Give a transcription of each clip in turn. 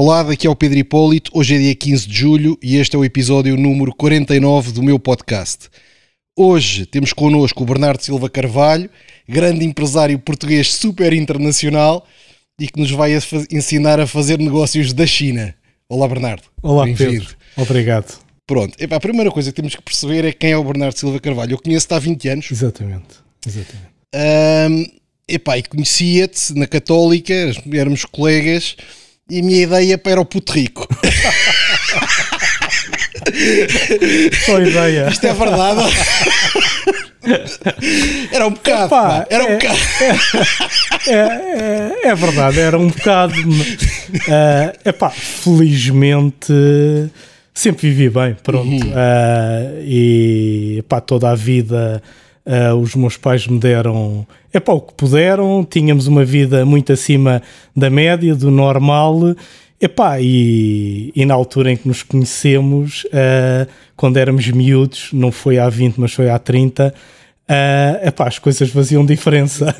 Olá, daqui é o Pedro Hipólito. Hoje é dia 15 de julho e este é o episódio número 49 do meu podcast. Hoje temos connosco o Bernardo Silva Carvalho, grande empresário português super internacional e que nos vai a ensinar a fazer negócios da China. Olá, Bernardo. Olá. Pedro. Obrigado. Pronto, Epá, a primeira coisa que temos que perceber é quem é o Bernardo Silva Carvalho. Eu conheço-te há 20 anos. Exatamente. Exatamente. Ahm, epá, e conhecia-te na Católica, éramos colegas, e a minha ideia pá, era o puto rico. Só ideia. Isto é verdade. Era um bocado, Epá, pá, era um é- bocado. É, é, é verdade, era um bocado. é epá, felizmente sempre vivi bem, pronto. Uhum. Ah, e epá, toda a vida ah, os meus pais me deram epá, o que puderam, tínhamos uma vida muito acima da média, do normal. Epá, e, e na altura em que nos conhecemos, ah, quando éramos miúdos, não foi há 20, mas foi há 30, ah, epá, as coisas faziam diferença.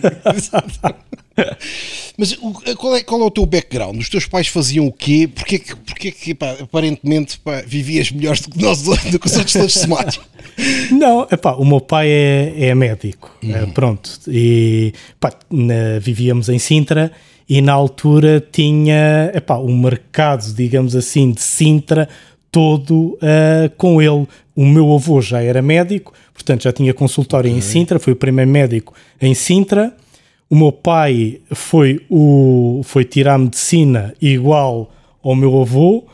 Mas o- qual, é, qual é o teu background? Os teus pais faziam o quê? Porquê que, porquê que pá, aparentemente pá, vivias melhor do que, nós, do que os outros todos somados? Não, epá, o meu pai é, é médico, eh, pronto, e pá, na- vivíamos em Sintra e na altura tinha epá, o mercado, digamos assim, de Sintra todo eh, com ele. O meu avô já era médico, portanto já tinha consultório em Sintra, foi o primeiro médico em Sintra. O meu pai foi, o, foi tirar medicina igual ao meu avô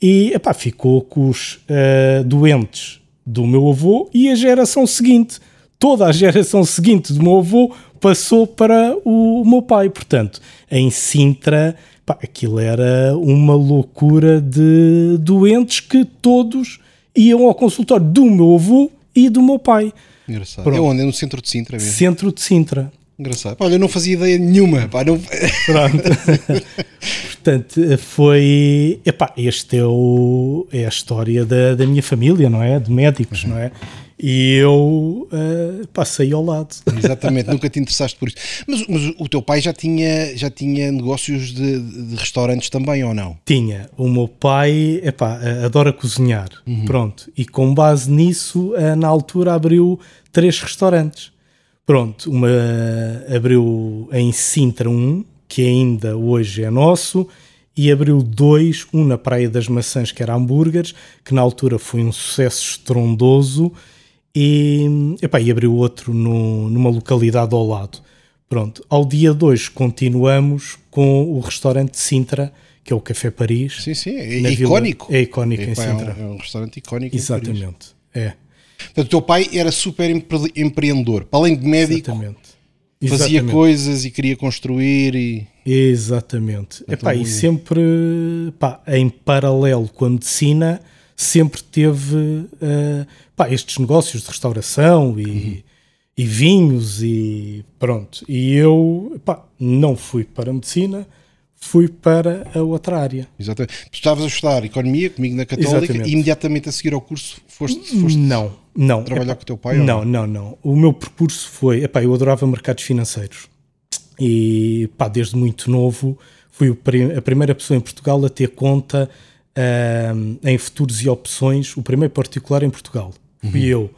e epá, ficou com os eh, doentes do meu avô e a geração seguinte. Toda a geração seguinte do meu avô passou para o meu pai. Portanto, em Sintra, pá, aquilo era uma loucura de doentes que todos iam ao consultório do meu avô e do meu pai. Engraçado. Pronto. É onde? É no centro de Sintra mesmo. Centro de Sintra. Engraçado. Olha, eu não fazia ideia nenhuma. Pá, não... Pronto. Portanto, foi. Epá, este é, o, é a história da, da minha família, não é? De médicos, não é? E eu eh, passei ao lado. Exatamente, nunca te interessaste por isso. Mas, mas o teu pai já tinha, já tinha negócios de, de restaurantes também, ou não? Tinha. O meu pai, epá, eh, adora cozinhar. Pronto. E com base nisso, eh, na altura abriu três restaurantes. Pronto. Uma abriu em Sintra um, que ainda hoje é nosso, e abriu dois, um na Praia das Maçãs, que era hambúrgueres, que na altura foi um sucesso estrondoso, e, epá, e abriu outro no- numa localidade ao lado. Pronto, ao dia 2 continuamos com o restaurante Sintra, que é o Café Paris. Sim, sim, é, é Vila- icónico. É icónico em Epá, é um- Sintra. É um, restaurante icónico. Exatamente. É, Portanto, o teu pai era super empre- empreendedor. Para além de médico, exatamente. fazia Exatamente. coisas e queria construir e... Exatamente. Epá, muito e sempre, pá, em paralelo com a medicina, sempre teve eh, pá, estes negócios de restauração e, e vinhos e pronto. E eu pá, não fui para a medicina, fui para a outra área. Exatamente. Tu estavas a estudar economia comigo na Católica Exatamente. e imediatamente a seguir ao curso foste, foste Não, não. trabalhar Epá, com o teu pai? ou Não, não, não. O meu percurso foi, epá, eu adorava mercados financeiros e pá, desde muito novo fui a primeira pessoa em Portugal a ter conta ahm, em futuros e opções, o primeiro particular em Portugal. Fui eu.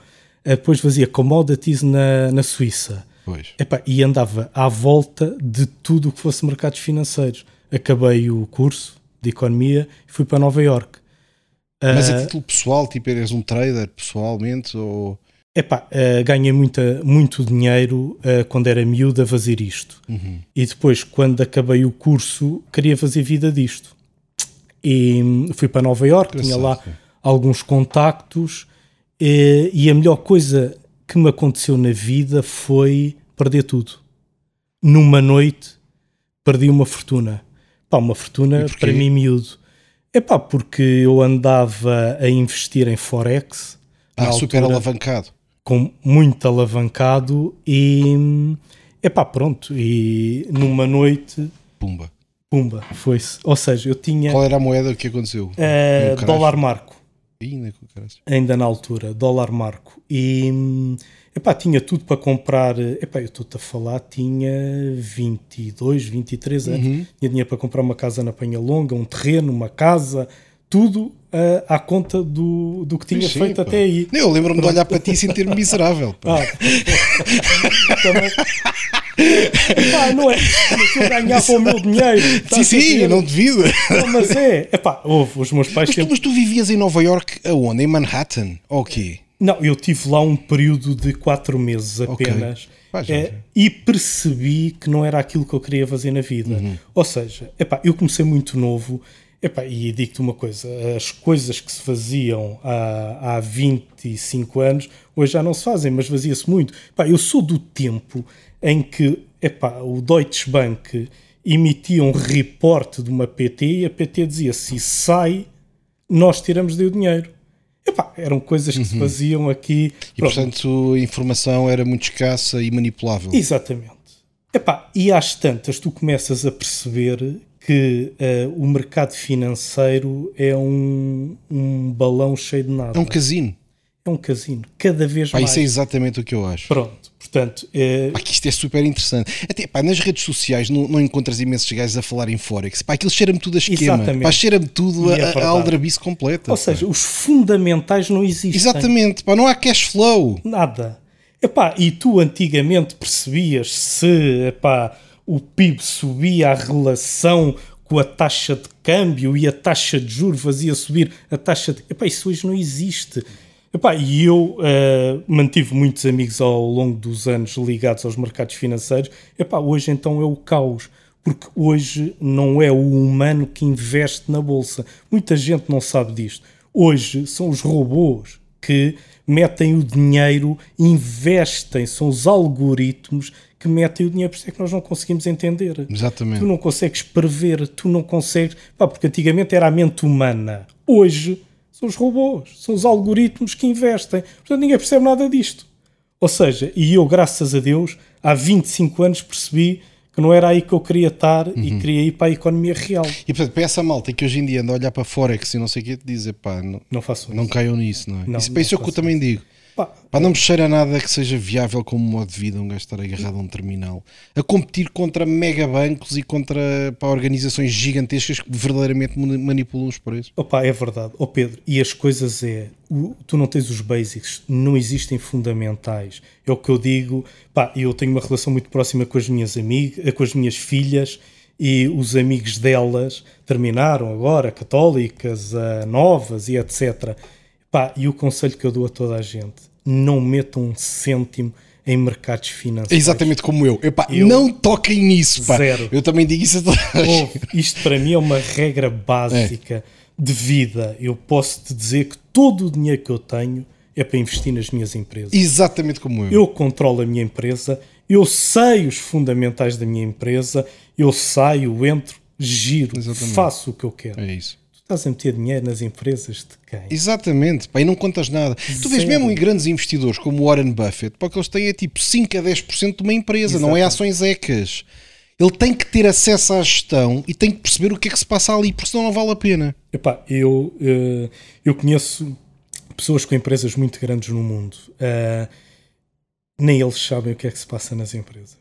Eh, Depois fazia commodities na, na Suíça. Pois. Epá, e andava à volta de tudo o que fosse mercados financeiros. Acabei o curso de economia e fui para Nova York. Mas Ah, a título pessoal, tipo, eras um trader pessoalmente ou... Epá, uh, ganhei muita, muito dinheiro uh, quando era miúdo a fazer isto. E depois, quando acabei o curso, queria fazer vida disto. E hum, fui para Nova York, tinha lá alguns contactos. eh, e a melhor coisa que me aconteceu na vida foi perder tudo. Numa noite, perdi uma fortuna. Pá, uma fortuna para mim miúdo. Epá, porque eu andava a investir em Forex. Ah, super altura alavancado. com muito alavancado e epá, pronto, e numa noite, Pumba. pumba, foi-se. Ou seja, eu tinha Qual era a moeda que aconteceu? crash. dólar marco, Caralho. ainda na altura, dólar marco. E Epá, tinha tudo para comprar. Epá, eu estou-te a falar, tinha 22, 23 anos. Uhum. Tinha dinheiro para comprar uma casa na Penha Longa, um terreno, uma casa, tudo uh, à conta do, do que tinha sim, feito pá. até aí. Eu lembro-me de olhar para ti e sentir-me miserável. Pá. Ah, também. Epá, não é. Mas eu ganhava o meu dinheiro. Sim, sim, eu não devido. Não, mas é. Epá, houve, os meus pais. Mas, sempre... tu, mas tu vivias em Nova York aonde? Em Manhattan? Ou okay. quê? Não, eu tive lá um período de quatro meses apenas. Okay. É, e percebi que não era aquilo que eu queria fazer na vida. Uhum. Ou seja, epá, eu comecei muito novo epá, e digo-te uma coisa: as coisas que se faziam há, há 25 anos hoje já não se fazem, mas fazia-se muito. Epá, eu sou do tempo em que epá, o Deutsche Bank emitia um reporte de uma PT e a PT dizia: se sai, nós tiramos de o dinheiro. Epá, eram coisas que uhum. se faziam aqui. E Pronto. portanto a informação era muito escassa e manipulável. Exatamente. Epá, e às tantas tu começas a perceber que uh, o mercado financeiro é um, um balão cheio de nada. É um casino. É um casino, cada vez pá, mais. Isso é exatamente o que eu acho. Pronto, portanto. É... Pá, que isto é super interessante. Até pá, nas redes sociais não, não encontras imensos gajos a falar em Forex. Pá, aquilo cheira-me tudo a esquema. Exatamente. Pá, cheira-me tudo é a, a aldrabice completa. Ou seja, os fundamentais não existem. Exatamente, pá, não há cash flow. Nada. Epá, e tu antigamente percebias se epá, o PIB subia a relação com a taxa de câmbio e a taxa de juros fazia subir a taxa de. Epá, isso hoje não existe. Epá, e eu uh, mantive muitos amigos ao longo dos anos ligados aos mercados financeiros. Epá, hoje então é o caos, porque hoje não é o humano que investe na bolsa. Muita gente não sabe disto. Hoje são os robôs que metem o dinheiro, investem, são os algoritmos que metem o dinheiro, por isso é que nós não conseguimos entender. Exatamente. Tu não consegues prever, tu não consegues. Pá, porque antigamente era a mente humana. Hoje são os robôs, são os algoritmos que investem. Portanto, ninguém percebe nada disto. Ou seja, e eu, graças a Deus, há 25 anos percebi que não era aí que eu queria estar uhum. e queria ir para a economia real. E portanto, para essa malta que hoje em dia anda a olhar para Forex e não sei o que, te dizer, pá, não, não, faço não caiam nisso, não é? Não, isso, não isso é o que eu também digo. Pá, não me cheira a nada que seja viável como modo de vida um gajo estar agarrado a um terminal a competir contra mega bancos e contra pá, organizações gigantescas que verdadeiramente manipulam os preços. Opa, é verdade. Ó oh, Pedro, e as coisas é, o, tu não tens os basics, não existem fundamentais. É o que eu digo, pá, eu tenho uma relação muito próxima com as minhas amigas, com as minhas filhas e os amigos delas terminaram agora, católicas, uh, novas e etc. Pá, e o conselho que eu dou a toda a gente não metam um cêntimo em mercados financeiros. Exatamente como eu. Epá, eu não toquem nisso. Pá. Zero. Eu também digo isso a toda a Isto para mim é uma regra básica é. de vida. Eu posso te dizer que todo o dinheiro que eu tenho é para investir nas minhas empresas. Exatamente como eu. Eu controlo a minha empresa, eu sei os fundamentais da minha empresa, eu saio, entro, giro, Exatamente. faço o que eu quero. É isso. Estás a meter dinheiro nas empresas de quem? Exatamente, pá, e não contas nada. Zero. Tu vês mesmo em grandes investidores como Warren Buffett, porque eles têm é tipo 5 a 10% de uma empresa, Exatamente. não é ações ECAs. Ele tem que ter acesso à gestão e tem que perceber o que é que se passa ali, porque senão não vale a pena. Epá, eu, eh, eu conheço pessoas com empresas muito grandes no mundo. Uh, nem eles sabem o que é que se passa nas empresas.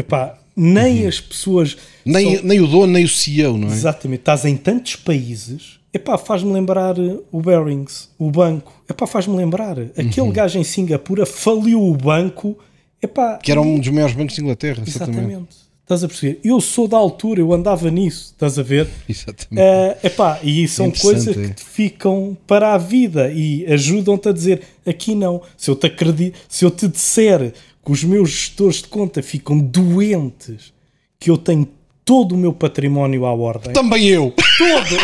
Epá, nem uhum. as pessoas. Nem, são... nem o dono, nem o CEO, não é? Exatamente. Estás em tantos países. Epá, faz-me lembrar eh, o Barings, o banco. Epá, faz-me lembrar. Aquele uhum. gajo em Singapura faliu o banco. Epá, que era um dos maiores bancos de Inglaterra. Exatamente. exatamente. Estás a perceber? Eu sou da altura, eu andava nisso, estás a ver? Exatamente. Uh, epá, e são coisas que te ficam para a vida e ajudam-te a dizer aqui não. Se eu te acredito, se eu te disser que os meus gestores de conta ficam doentes, que eu tenho todo o meu património à ordem. Também eu. Todo.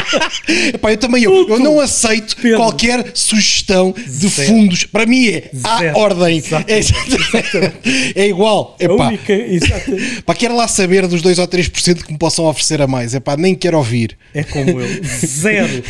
Epá, eu também eu. Eu não aceito Pedro. qualquer sugestão de Zero. fundos. Para mim é à ordem. Exatamente. É, é igual. Epá. Única, exatamente. Pá, quero lá saber dos 2 ou 3% que me possam oferecer a mais. Epá, nem quero ouvir. É como eu. Zero.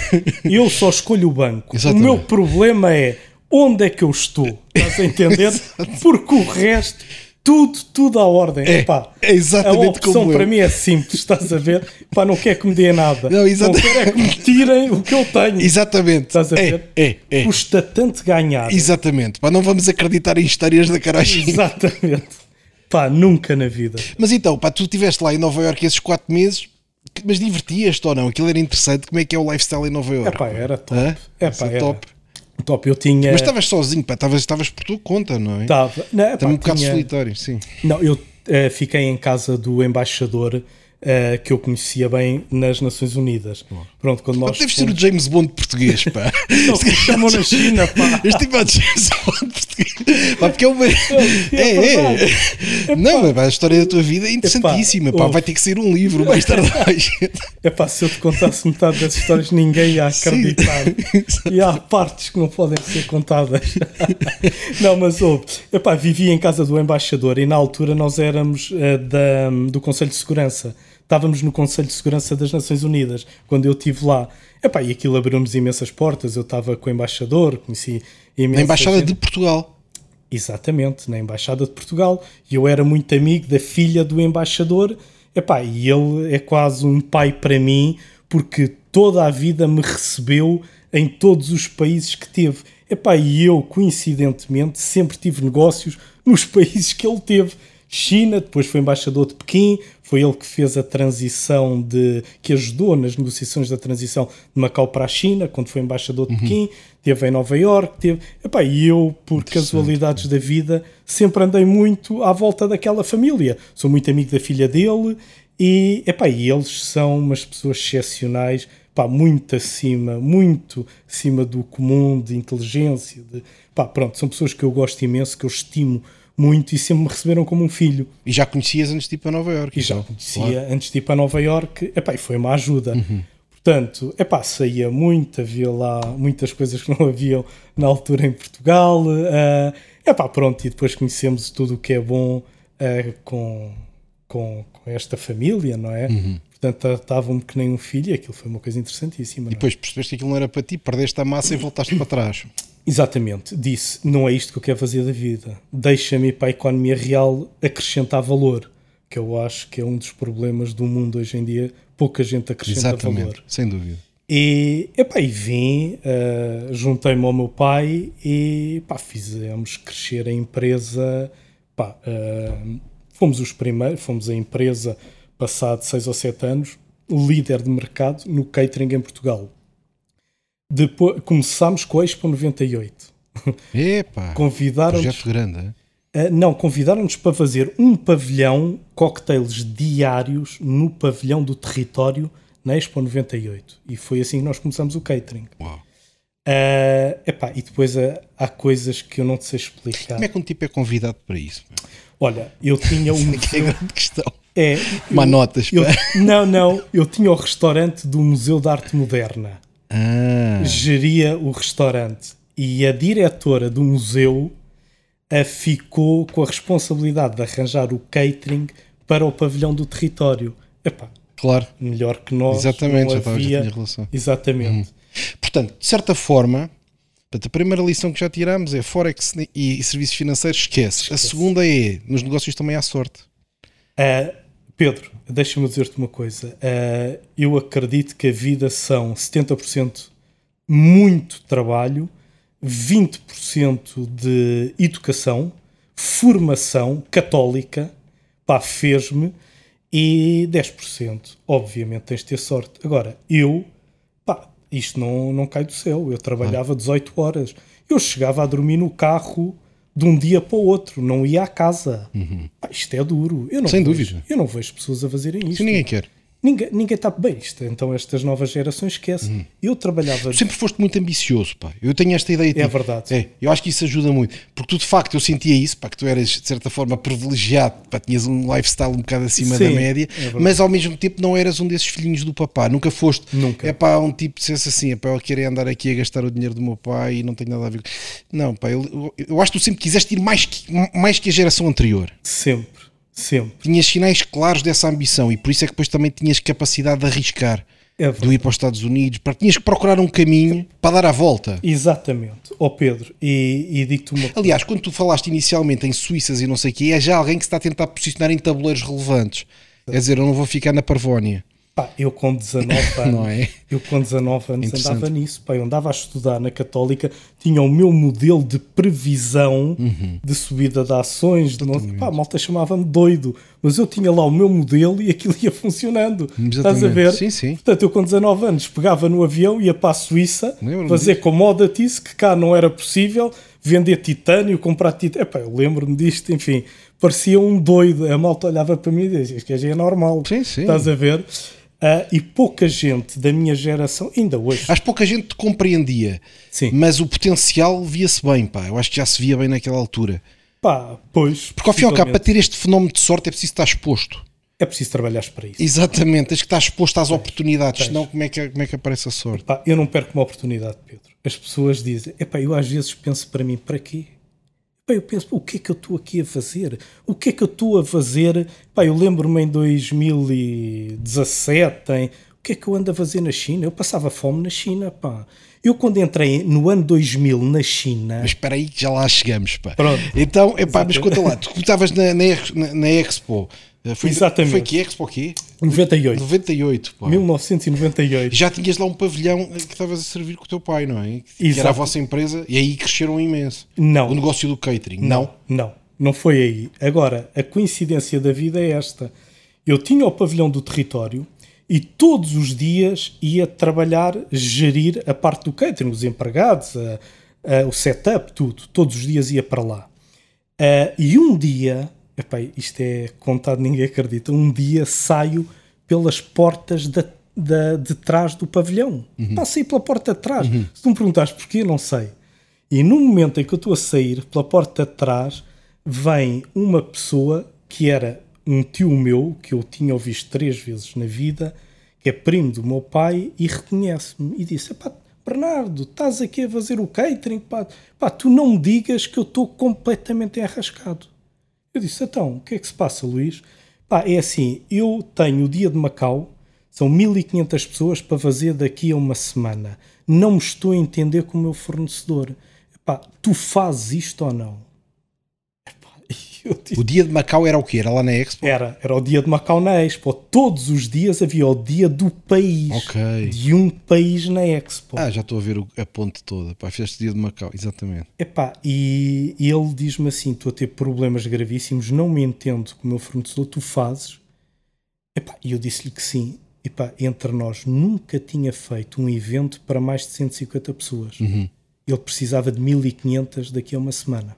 Eu só escolho o banco. Exatamente. O meu problema é onde é que eu estou? Estás a entender? Porque o resto tudo, tudo à ordem. É, Epá, é exatamente a opção para mim é simples, estás a ver? Pá, não quer que me dê nada. Não, exata- quero é que me tirem o que eu tenho. Exatamente. Estás a é, ver? é, é. Custa tanto ganhar. Exatamente. Pá, não vamos acreditar em histórias da caragem. Exatamente. Pá, nunca na vida. Mas então, pá, tu estiveste lá em Nova Iorque esses 4 meses, mas divertias-te ou não? Aquilo era interessante. Como é que é o lifestyle em Nova É Iorque? pá, era top. É pá, é era top. Top. Eu tinha. Mas estavas sozinho, pá, estavas, por tua conta, não é? Tava, não, pá, Também um bocado tinha- solitário, sim. Não, eu eh, fiquei em casa do embaixador eh, que eu conhecia bem nas Nações Unidas. Pronto, quando Pá, nós. deves ser o fomos- James Bond português, pá. Não, que chamam na China, pá. Este tipo é o James Bond português. Pá, porque é uma. é É, é. verdade. Não, mas pá, a história da tua vida é interessantíssima. Pá, ouve. vai ter que ser um livro mais tarde. É pá, se eu te contasse metade das histórias, ninguém ia acreditar. E há partes que não podem ser contadas. não, mas ouve, é pá, vivi em casa do embaixador e na altura nós éramos eh, da, do Conselho de Segurança. Estávamos no Conselho de Segurança das Nações Unidas quando eu estive lá. É pá, e aquilo abriu-nos imensas portas. Eu estava com o embaixador, conheci imensa Na Embaixada gente. de Portugal. Exatamente, na Embaixada de Portugal. E eu era muito amigo da filha do embaixador. Epá, e ele é quase um pai para mim, porque toda a vida me recebeu em todos os países que teve. Epá, e eu, coincidentemente, sempre tive negócios nos países que ele teve. China, depois foi embaixador de Pequim, foi ele que fez a transição de. que ajudou nas negociações da transição de Macau para a China, quando foi embaixador de Pequim, teve em Nova Iorque, teve. Epá, e eu, por casualidades da vida, sempre andei muito à volta daquela família. Sou muito amigo da filha dele e, epá, e eles são umas pessoas excepcionais, pá, muito acima, muito acima do comum, de inteligência. De, pá, pronto, são pessoas que eu gosto imenso, que eu estimo muito e sempre me receberam como um filho. E já conhecias antes de ir para Nova Iorque. E já então? conhecia Claro. antes de ir para Nova Iorque, epá, e foi uma ajuda. Portanto, epá, saía muito, havia lá muitas coisas que não haviam na altura em Portugal. eh, epá, pronto, e depois conhecemos tudo o que é bom eh, com, com, com esta família, não é? Portanto, tratavam-me que nem um filho e aquilo foi uma coisa interessantíssima. E não é? depois percebeste que aquilo não era para ti, perdeste a massa e voltaste para trás. Exatamente, disse: não é isto que eu quero fazer da vida. Deixa-me para a economia real acrescentar valor, que eu acho que é um dos problemas do mundo hoje em dia. Pouca gente acrescenta Exatamente, valor. sem dúvida. E, epá, e vim, eh, juntei-me ao meu pai e pá, fizemos crescer a empresa. Pá, eh, fomos os primeiros, fomos a empresa, passado seis ou sete anos, líder de mercado no catering em Portugal. Depois, começámos com a Expo 98. Epá, Convidaram-nos projeto grande. é? Uh, não, convidaram-nos para fazer um pavilhão, cocktails diários no pavilhão do território na Expo 98. E foi assim que nós começamos o catering. Uau. Uh, epá, e depois uh, há coisas que eu não te sei explicar. Como é que um tipo é convidado para isso? Olha, eu tinha um. Que é a grande questão. é, Manotas, eu, não, não, eu tinha o restaurante do Museu de Arte Moderna. Ah, geria o restaurante e a diretora do museu ficou com a responsabilidade de arranjar o catering para o pavilhão do território. Epá, claro. melhor que nós. Exatamente, já não estava- já havia... tinha relação. Exatamente. Portanto, de certa forma, portanto, a primeira lição que já tiramos é Forex e, e serviços financeiros, esquece. A segunda é, nos negócios também há sorte. Ah, Pedro, deixa-me dizer-te uma coisa. Ah, eu acredito que a vida são 70% muito trabalho, 20% de educação, formação católica, pá, fez-me, e 10%, obviamente, tens de ter sorte. Agora, eu, pá, isto não, não cai do céu. Eu trabalhava 18 horas. Eu chegava a dormir no carro de um dia para o outro, não ia à casa. Pá, isto é duro. Eu não Sem vejo- dúvida. Eu não vejo pessoas a fazerem isto. Isso ninguém quer. Ninguém, ninguém está bem isto. Então estas novas gerações esquece. Eu trabalhava. Tu sempre foste muito ambicioso, pá. Eu tenho esta ideia de É verdade. É, eu acho que isso ajuda muito. Porque tu, de facto, eu sentia isso, pá, que tu eras, de certa forma, privilegiado, pá, tinhas um lifestyle um bocado acima Sim, da média, é mas ao mesmo tempo não eras um desses filhinhos do papá. Nunca foste. Nunca. É pá, um tipo que dissesse assim, é pá, eu quero é andar aqui a gastar o dinheiro do meu pai e não tenho nada a ver com... Não, pá, eu, eu, acho que tu sempre quiseste ir mais que, mais que a geração anterior. Sempre. Sempre. Tinhas sinais claros dessa ambição e por isso é que depois também tinhas capacidade de arriscar. É verdade. ir para os Estados Unidos. Para, tinhas que procurar um caminho para dar a volta. Exatamente. Ó Pedro, e, e digo-te uma coisa. Aliás, quando tu falaste inicialmente em Suíças e não sei o quê, é já alguém que se está a tentar posicionar em tabuleiros relevantes. Quer dizer, eu não vou ficar na Parvónia, Pá, eu com 19 anos, não é? eu com 19 anos andava nisso. Pá, eu andava a estudar na Católica, tinha o meu modelo de previsão Uhum. de subida de ações. De não, pá, a malta chamava-me doido, mas eu tinha lá o meu modelo e aquilo ia funcionando. Estás a Exatamente. ver? Sim, sim. Portanto, eu com 19 anos pegava no avião, ia para a Suíça, fazer commodities, que cá não era possível, vender titânio, comprar titânio. Epá, eu lembro-me disto, enfim, parecia um doido. A malta olhava para mim e dizia: Isto que é normal. Sim, sim. Estás a ver? Ah, e pouca gente da minha geração, ainda hoje, Acho que pouca gente te compreendia, sim, mas o potencial via-se bem, pá. Eu acho que já se via bem naquela altura. pá, pois. Porque ao fim e ao cabo, para ter este fenómeno de sorte é preciso estar exposto. É preciso trabalhar para isso. Exatamente, tens que estar exposto às oportunidades, tens. senão como é, que, como é que aparece a sorte? Pá, eu não perco uma oportunidade, Pedro. As pessoas dizem, epá, eu às vezes penso para mim, para quê? Pá, eu penso, o que é que eu estou aqui a fazer? O que é que eu estou a fazer? Pá, eu lembro-me em 2017, em, o que é que eu ando a fazer na China? Eu passava fome na China, pá. Eu quando entrei no ano 2000 na China... Mas espera aí que já lá chegamos, pá. Pronto. Então, epá, mas conta lá, tu estavas na, na, na- Expo. Eh, Foi, Exatamente. Foi que Expo quê? 98. 98, pá. 1998. Já tinhas lá um pavilhão eh, que estavas a servir com o teu pai, não é? Que era Exato. a vossa empresa e aí cresceram imenso. Não. O negócio do catering, não? Não, não foi aí. Agora, a coincidência da vida é esta. Eu tinha o pavilhão do território e todos os dias ia trabalhar, gerir a parte do catering, os empregados, a- a- o setup, tudo. Todos os dias ia para lá. Ah, e um dia, epá, isto é contado, ninguém acredita, um dia saio pelas portas da, da- de trás do pavilhão. Passei pela porta de trás. Se tu me perguntares porquê, não sei. E no momento em que eu estou a sair pela porta de trás, vem uma pessoa que era um tio meu, que eu tinha visto três vezes na vida, que é primo do meu pai, e reconhece-me e disse: "Epá, Bernardo, estás aqui a fazer o catering, pá, pá, tu não me digas que eu estou completamente enrascado. Eu disse: então, o que é que se passa, Luís? Pá, é assim, eu tenho o dia de Macau, são 1500 pessoas para fazer daqui a uma semana. Não me estou a entender com o meu fornecedor. Epá, tu fazes isto ou não? O dia de Macau era o quê? Era lá na Expo? era, era o dia de Macau na Expo. Todos os dias havia o dia do país. Ok. De um país na Expo. Ah, já estou a ver o- a ponte toda. Pá, fizeste dia de Macau, exatamente. Epá, e, e ele diz-me assim: estou a ter problemas gravíssimos, não me entendo com o meu fornecedor, tu fazes? Epá, e eu disse-lhe que sim. Epá, entre nós, nunca tinha feito um evento para mais de 150 pessoas. Uhum. Ele precisava de 1500 daqui a uma semana.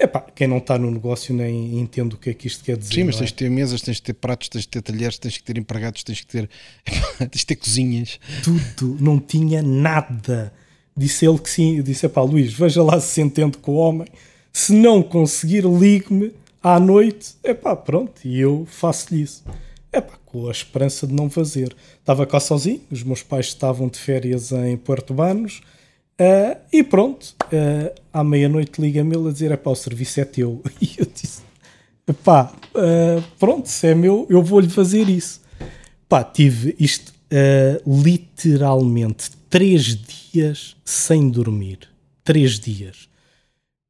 Epá, quem não está no negócio nem entende o que é que isto quer dizer. Sim, mas não é? tens de ter mesas, tens de ter pratos, tens de ter talheres, tens de ter empregados, tens de ter, tens de ter cozinhas. tudo, não tinha nada. Disse ele que sim. Disse: pá, Luís, veja lá se se entende com o homem. Se não conseguir, ligue-me à noite. É pá, pronto. E eu faço-lhe isso. É pá, com a esperança de não fazer. Estava cá sozinho, os meus pais estavam de férias em Porto Banos. Ah, e pronto, ah, à meia-noite liga-me ele a dizer: é pá, o serviço é teu. E eu disse: pá, ah, pronto, se é meu, eu vou-lhe fazer isso. Pá, tive isto literalmente três dias sem dormir. Três dias.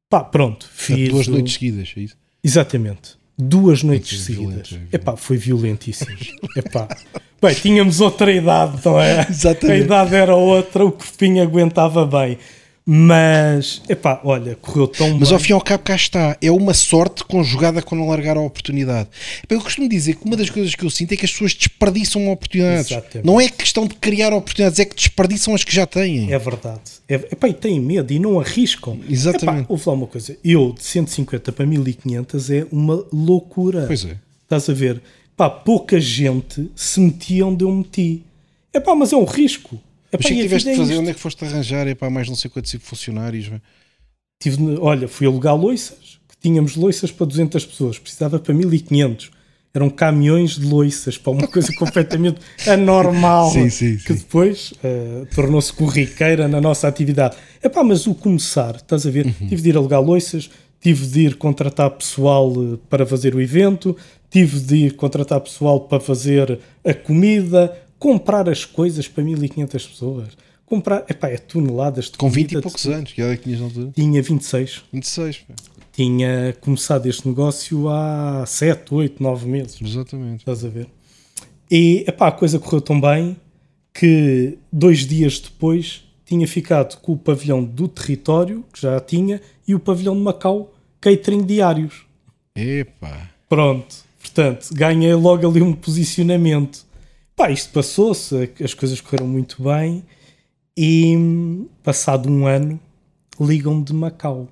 Pá, pronto, fiz. Duas o- noites seguidas, é isso? Exatamente. Duas noites seguidas. violento. Epá, foi violentíssimo. Epá. Bem, tínhamos outra idade, não é? Exatamente. A idade era outra, o corpinho aguentava bem. Mas, epá, olha, correu tão Mas bem. ao fim e ao cabo cá está. É uma sorte conjugada com não largar a oportunidade. Eu costumo dizer que uma das coisas que eu sinto é que as pessoas desperdiçam oportunidades. Exatamente. Não é questão de criar oportunidades, é que desperdiçam as que já têm. É verdade. É, epá, e têm medo e não arriscam. Exatamente. Epá, ouve lá uma coisa. Eu, de 150 para 1500 é uma loucura. Pois é. Estás a ver? Pá, pouca gente se metia onde eu meti. Epá, mas é um risco. Mas o que é tiveste vida de é fazer? isto. Onde é que foste arranjar? É para mais não sei quantos funcionários. Tive, olha, fui alugar loiças, que tínhamos loiças para 200 pessoas, precisava para 1500. Eram caminhões de loiças, para uma coisa completamente anormal, Sim, sim, que sim. depois eh, tornou-se corriqueira na nossa atividade. Epá, mas o começar, estás a ver? Uhum. Tive de ir alugar loiças, tive de ir contratar pessoal eh, para fazer o evento, tive de ir contratar pessoal para fazer a comida, comprar as coisas para 1500 pessoas. Comprar, epá, é toneladas de Com 20 e poucos de- anos, que era que tinhas na altura? Tinha 26. 26, pá. Tinha começado este negócio há 7, 8, 9 meses. exatamente. Estás a ver? E epá, a coisa correu tão bem que dois dias depois tinha ficado com o pavilhão do território, que já tinha, e o pavilhão de Macau, catering diários. Epá. Pronto, portanto, ganhei logo ali um posicionamento. Pá, isto passou-se, as coisas correram muito bem e passado um ano ligam-me de Macau.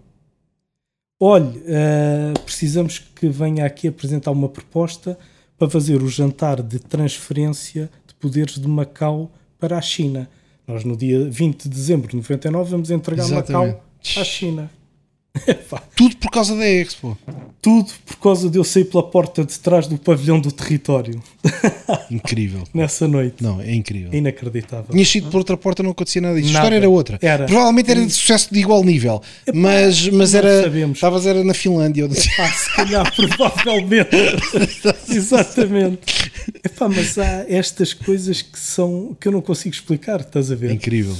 Olhe, eh, precisamos que venha aqui apresentar uma proposta para fazer o jantar de transferência de poderes de Macau para a China. Nós no dia 20 de dezembro de 99 vamos entregar Exatamente. Macau à China. Epá, Tudo por causa da Expo. tudo por causa de eu sair pela porta de trás do pavilhão do território Incrível. nessa noite. Não, é incrível. Inacreditável. Tinhas sido por outra porta, não acontecia nada disso. A história era outra. Era. Provavelmente era de sucesso de igual nível. Mas, mas não era. sabemos. Estavas era na Finlândia. ou Ah, se calhar, provavelmente. Exatamente. Epá, mas há estas coisas que são que eu não consigo explicar, estás a É ver? incrível.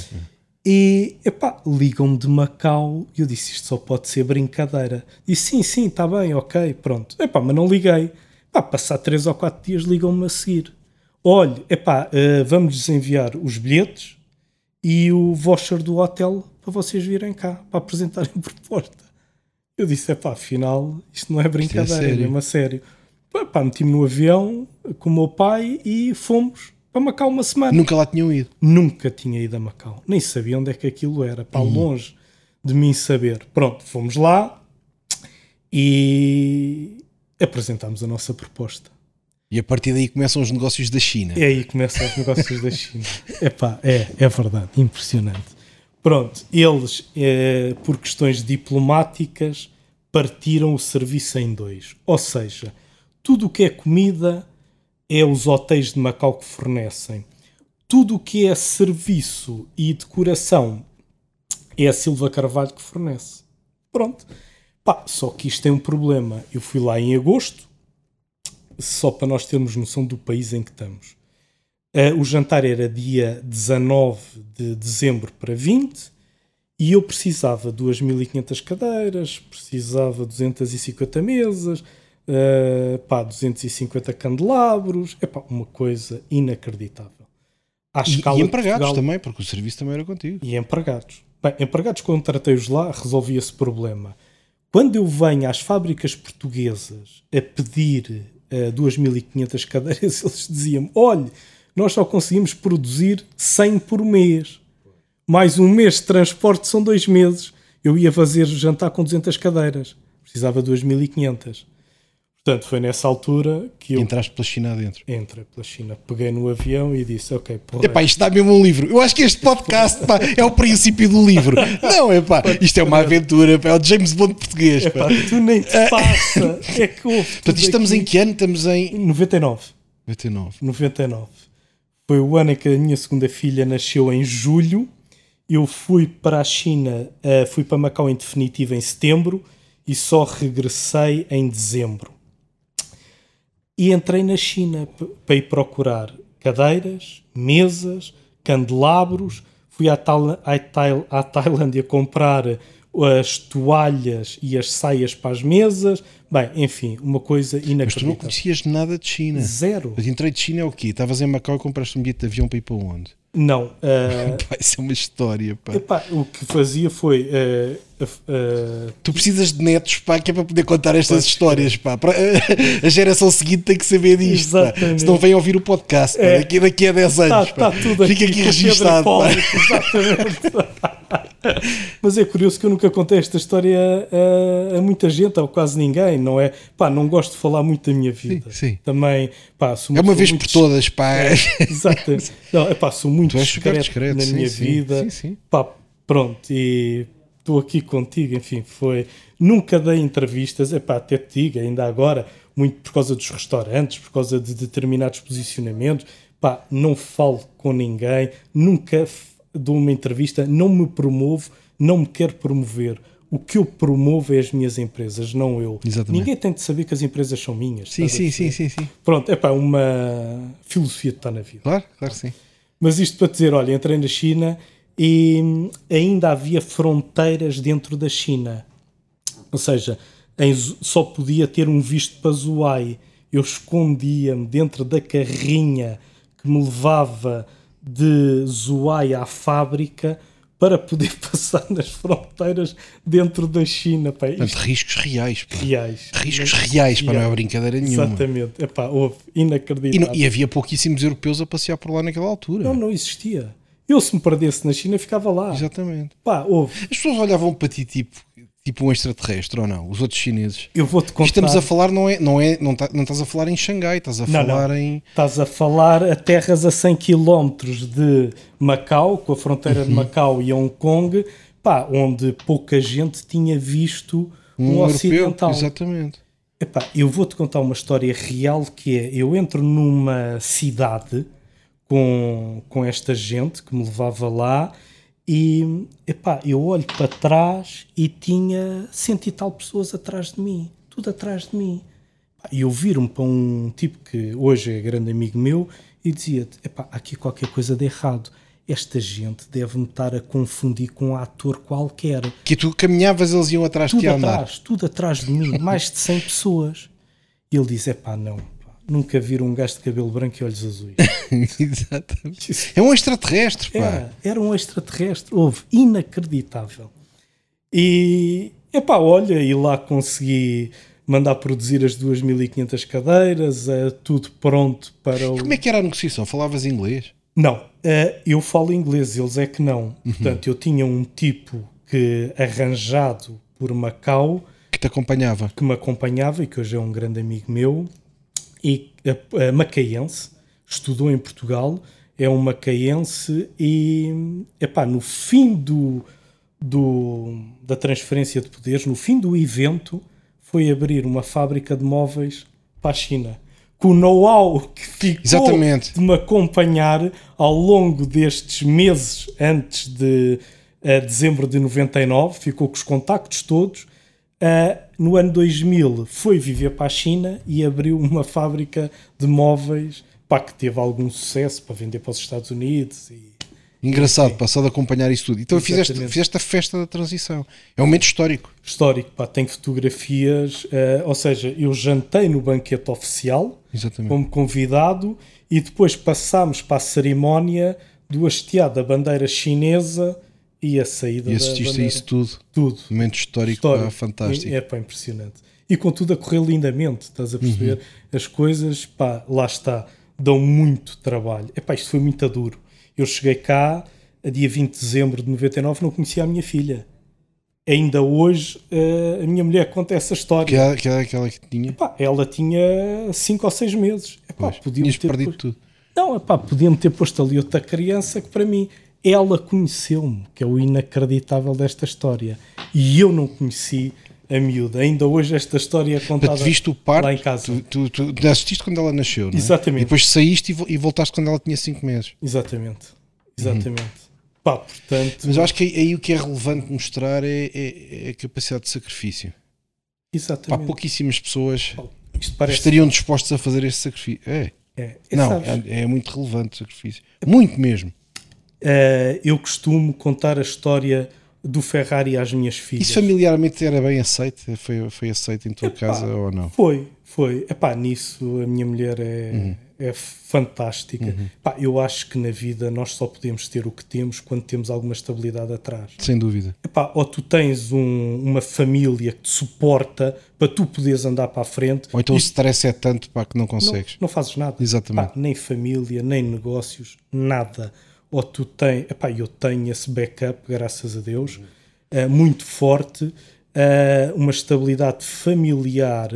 E epá, ligam-me de Macau e eu disse isto só pode ser brincadeira. Disse sim, sim, está bem, ok, pronto. Epá, mas não liguei. Epá, passar 3 ou 4 dias ligam-me a seguir. Olhe, epá, eh, vamos-lhes enviar os bilhetes e o voucher do hotel para vocês virem cá, para apresentarem a proposta. Eu disse, epá, afinal, isto não é brincadeira, é, sério. mesmo a sério. Epá, meti-me no avião com o meu pai e fomos para Macau uma semana. Nunca lá tinham ido. Nunca tinha ido a Macau. Nem sabia onde é que aquilo era. Para longe de mim saber. Pronto, fomos lá e apresentámos a nossa proposta. E a partir daí começam os negócios da China. E aí começam os negócios da China. Epá, é, é verdade, impressionante. Pronto, eles, eh, por questões diplomáticas, partiram o serviço em dois. Ou seja, tudo o que é comida é os hotéis de Macau que fornecem. Tudo o que é serviço e decoração é a Silva Carvalho que fornece. Pronto. Pá, só que isto tem um problema. Eu fui lá em agosto, só para nós termos noção do país em que estamos. Eh, o jantar era dia 19 de dezembro para 20 e eu precisava de 2.500 cadeiras, precisava de 250 mesas, eh, pá, 250 candelabros, é uma coisa inacreditável. À E, escala e empregados Portugal- também, porque o serviço também era contigo. e empregados. Bem, empregados, quando tratei-os lá, resolvi esse problema. Quando eu venho às fábricas portuguesas a pedir eh, 2.500 cadeiras, eles diziam-me: olhe, nós só conseguimos produzir 100 por mês. Mais um mês de transporte são dois meses. Eu ia fazer jantar com 200 cadeiras. Precisava de 2.500. Portanto, foi nessa altura que eu Entraste pela China adentro. entrei pela China, peguei no avião e disse: Ok, porra, Epá, isto dá mesmo um livro. Eu acho que este podcast pá, é o princípio do livro. Não, epá, isto é uma aventura. Pá, é o James Bond português. Pá. pá, tu nem te passa. é que houve Portanto, estamos aqui. em que ano? Estamos em 99. 99. 99. Foi o ano em que a minha segunda filha nasceu em julho. Eu fui para a China, eh, fui para Macau em definitivo em setembro e só regressei em dezembro. E entrei na China para ir procurar cadeiras, mesas, candelabros. Fui à, à, Tail- à Tailândia comprar as toalhas e as saias para as mesas. Bem, enfim, uma coisa Mas tu não inacreditável. conhecias nada de China. Zero. Mas entrei de China é o quê? Estavas em Macau e compraste um bilhete de avião para ir para onde? Não. eh, Pá, isso é uma história, pá. Epá, o que fazia foi. eh, eh, Tu precisas de netos, pá, que é para poder contar estas histórias, pá. Para- A geração seguinte tem que saber disto, pá. Exatamente. Se não vem ouvir o podcast, pá, É. daqui, daqui a 10 anos, Está pá. tudo aqui, Fica aqui registado, pá. Exatamente. Mas é curioso que eu nunca contei esta história a, a muita gente, ou quase ninguém, não é? Pá, não gosto de falar muito da minha vida. Sim, sim. Também, pá, sou É uma vez muito por todas, pá. Exato. Não, epá, sou muito discreto, discreto, na sim, minha sim. vida. Sim, sim. Pá, pronto, e estou aqui contigo, enfim, foi... Nunca dei entrevistas, epá, até te digo, ainda agora, muito por causa dos restaurantes, por causa de determinados posicionamentos, pá, não falo com ninguém, nunca dou uma entrevista, não me promovo, não me quero promover. o que eu promovo é as minhas empresas, não eu. Exatamente. Ninguém tem de saber que as empresas são minhas. Sim, sim, sim, sim, sim. Pronto, é pá, uma filosofia de estar na vida. Claro, claro que sim. Mas isto para dizer, olha, entrei na China e hum, ainda havia fronteiras dentro da China. Ou seja, em só podia ter um visto para Zhuhai. Eu escondia-me dentro da carrinha que me levava de Zhuhai à fábrica para poder passar nas fronteiras dentro da China. Pá, Portanto, riscos reais. Pá. reais. Riscos reais, para não é brincadeira nenhuma. Exatamente. Epá, houve E, inacreditável. não- e havia pouquíssimos europeus a passear por lá naquela altura. Não, não existia. Eu, se me perdesse na China, ficava lá. Exatamente. Pá, houve. As pessoas olhavam para ti tipo, tipo um extraterrestre ou não? Os outros chineses. Eu vou-te contar. Estamos a falar, não é, não é, não, tá- não estás a falar em Xangai, estás a Não, falar não. em. Estás a falar a terras a 100 km de Macau, com a fronteira Uhum. de Macau e Hong Kong, pá, onde pouca gente tinha visto um, Um, europeu. ocidental. Exatamente. Epá, eu vou-te contar uma história real que é, eu entro numa cidade com, com esta gente que me levava lá e epá, eu olho para trás e tinha cento e tal pessoas atrás de mim, tudo atrás de mim. E eu viro-me para um tipo que hoje é grande amigo meu e dizia-te, epá, há aqui qualquer coisa de errado. Esta gente deve-me estar a confundir com um ator qualquer Que tu caminhavas, eles iam atrás de tudo ti a andar. atrás, tudo atrás de mim, mais de 100 pessoas. E ele diz: é pá, não, nunca viram um gajo de cabelo branco e olhos azuis. Exatamente. É um extraterrestre, pá. Era, era um extraterrestre, houve, inacreditável. E, epá, olha, e lá consegui mandar produzir as 2.500 cadeiras, é, tudo pronto para o... Como é que era a negociação? Falavas inglês? Não, eh, eu falo inglês, eles é que não. Uhum. Portanto, eu tinha um tipo que arranjado por Macau, Que te acompanhava? que me acompanhava e que hoje é um grande amigo meu, e a, a macaense, estudou em Portugal, é um macaense e epá, no fim do, do, da transferência de poderes, no fim do evento, foi abrir uma fábrica de móveis para a China. Com o know-how que ficou Exatamente. de me acompanhar ao longo destes meses antes de eh, dezembro de 99, ficou com os contactos todos. Uh, no ano 2000 foi viver para a China e abriu uma fábrica de móveis pá, que teve algum sucesso para vender para os Estados Unidos. E... Engraçado, pá, só de acompanhar isso tudo. Então fizeste, fizeste a festa da transição. É um momento histórico. Histórico, pá, tem fotografias, uh, ou seja, eu jantei no banquete oficial Exatamente. como convidado e depois passámos para a cerimónia do hasteado da bandeira chinesa e a saída E da assististe a bandeira. isso tudo. Tudo. Momento histórico, Histórico. pá, fantástico. É, pá, impressionante. E com tudo a correr lindamente, estás a perceber? Uhum. As coisas, pá, lá está, dão muito trabalho. É pá, isto foi muito duro. Eu cheguei cá, a dia 20 de dezembro de 99, não conhecia a minha filha. Ainda hoje, eh, a minha mulher conta essa história. Que era, que era aquela que tinha. Pá, ela tinha 5 ou 6 meses. Epá, Pois, podiam tinhas ter perdido posto- tudo. Não, epá, podiam ter posto ali outra criança que para mim, ela conheceu-me, que é o inacreditável desta história. E eu não conheci a miúda. Ainda hoje esta história é contada Portanto, viste o parto, lá em casa. Tu, tu, tu assististe quando ela nasceu, não é? Exatamente. E depois saíste e vo- voltaste quando ela tinha 5 meses. Exatamente. Exatamente. Pá, portanto, Mas eu acho que aí, aí o que é relevante mostrar é, é- é a capacidade de sacrifício. Pá, exatamente. pouquíssimas pessoas parece... estariam dispostas a fazer esse sacrifício. É, É, é, não, sabes, é, é muito relevante o sacrifício. Muito mesmo. Eh, eu costumo contar a história do Ferrari às minhas filhas. Isso familiarmente era bem aceito? Foi, foi aceito em tua Epá, casa ou não? Foi, foi. Epá, nisso a minha mulher é, Uhum. é fantástica. Epá, eu acho que na vida nós só podemos ter o que temos quando temos alguma estabilidade atrás. Sem dúvida. Epá, ou tu tens um- uma família que te suporta para tu poderes andar para a frente. Ou então o e stress é tanto para que não não, consegues. não fazes nada. Exatamente. Epá, nem família, nem negócios, nada. Ou tu tens, epá, eu tenho esse backup, graças a Deus, eh, muito forte, eh, uma estabilidade familiar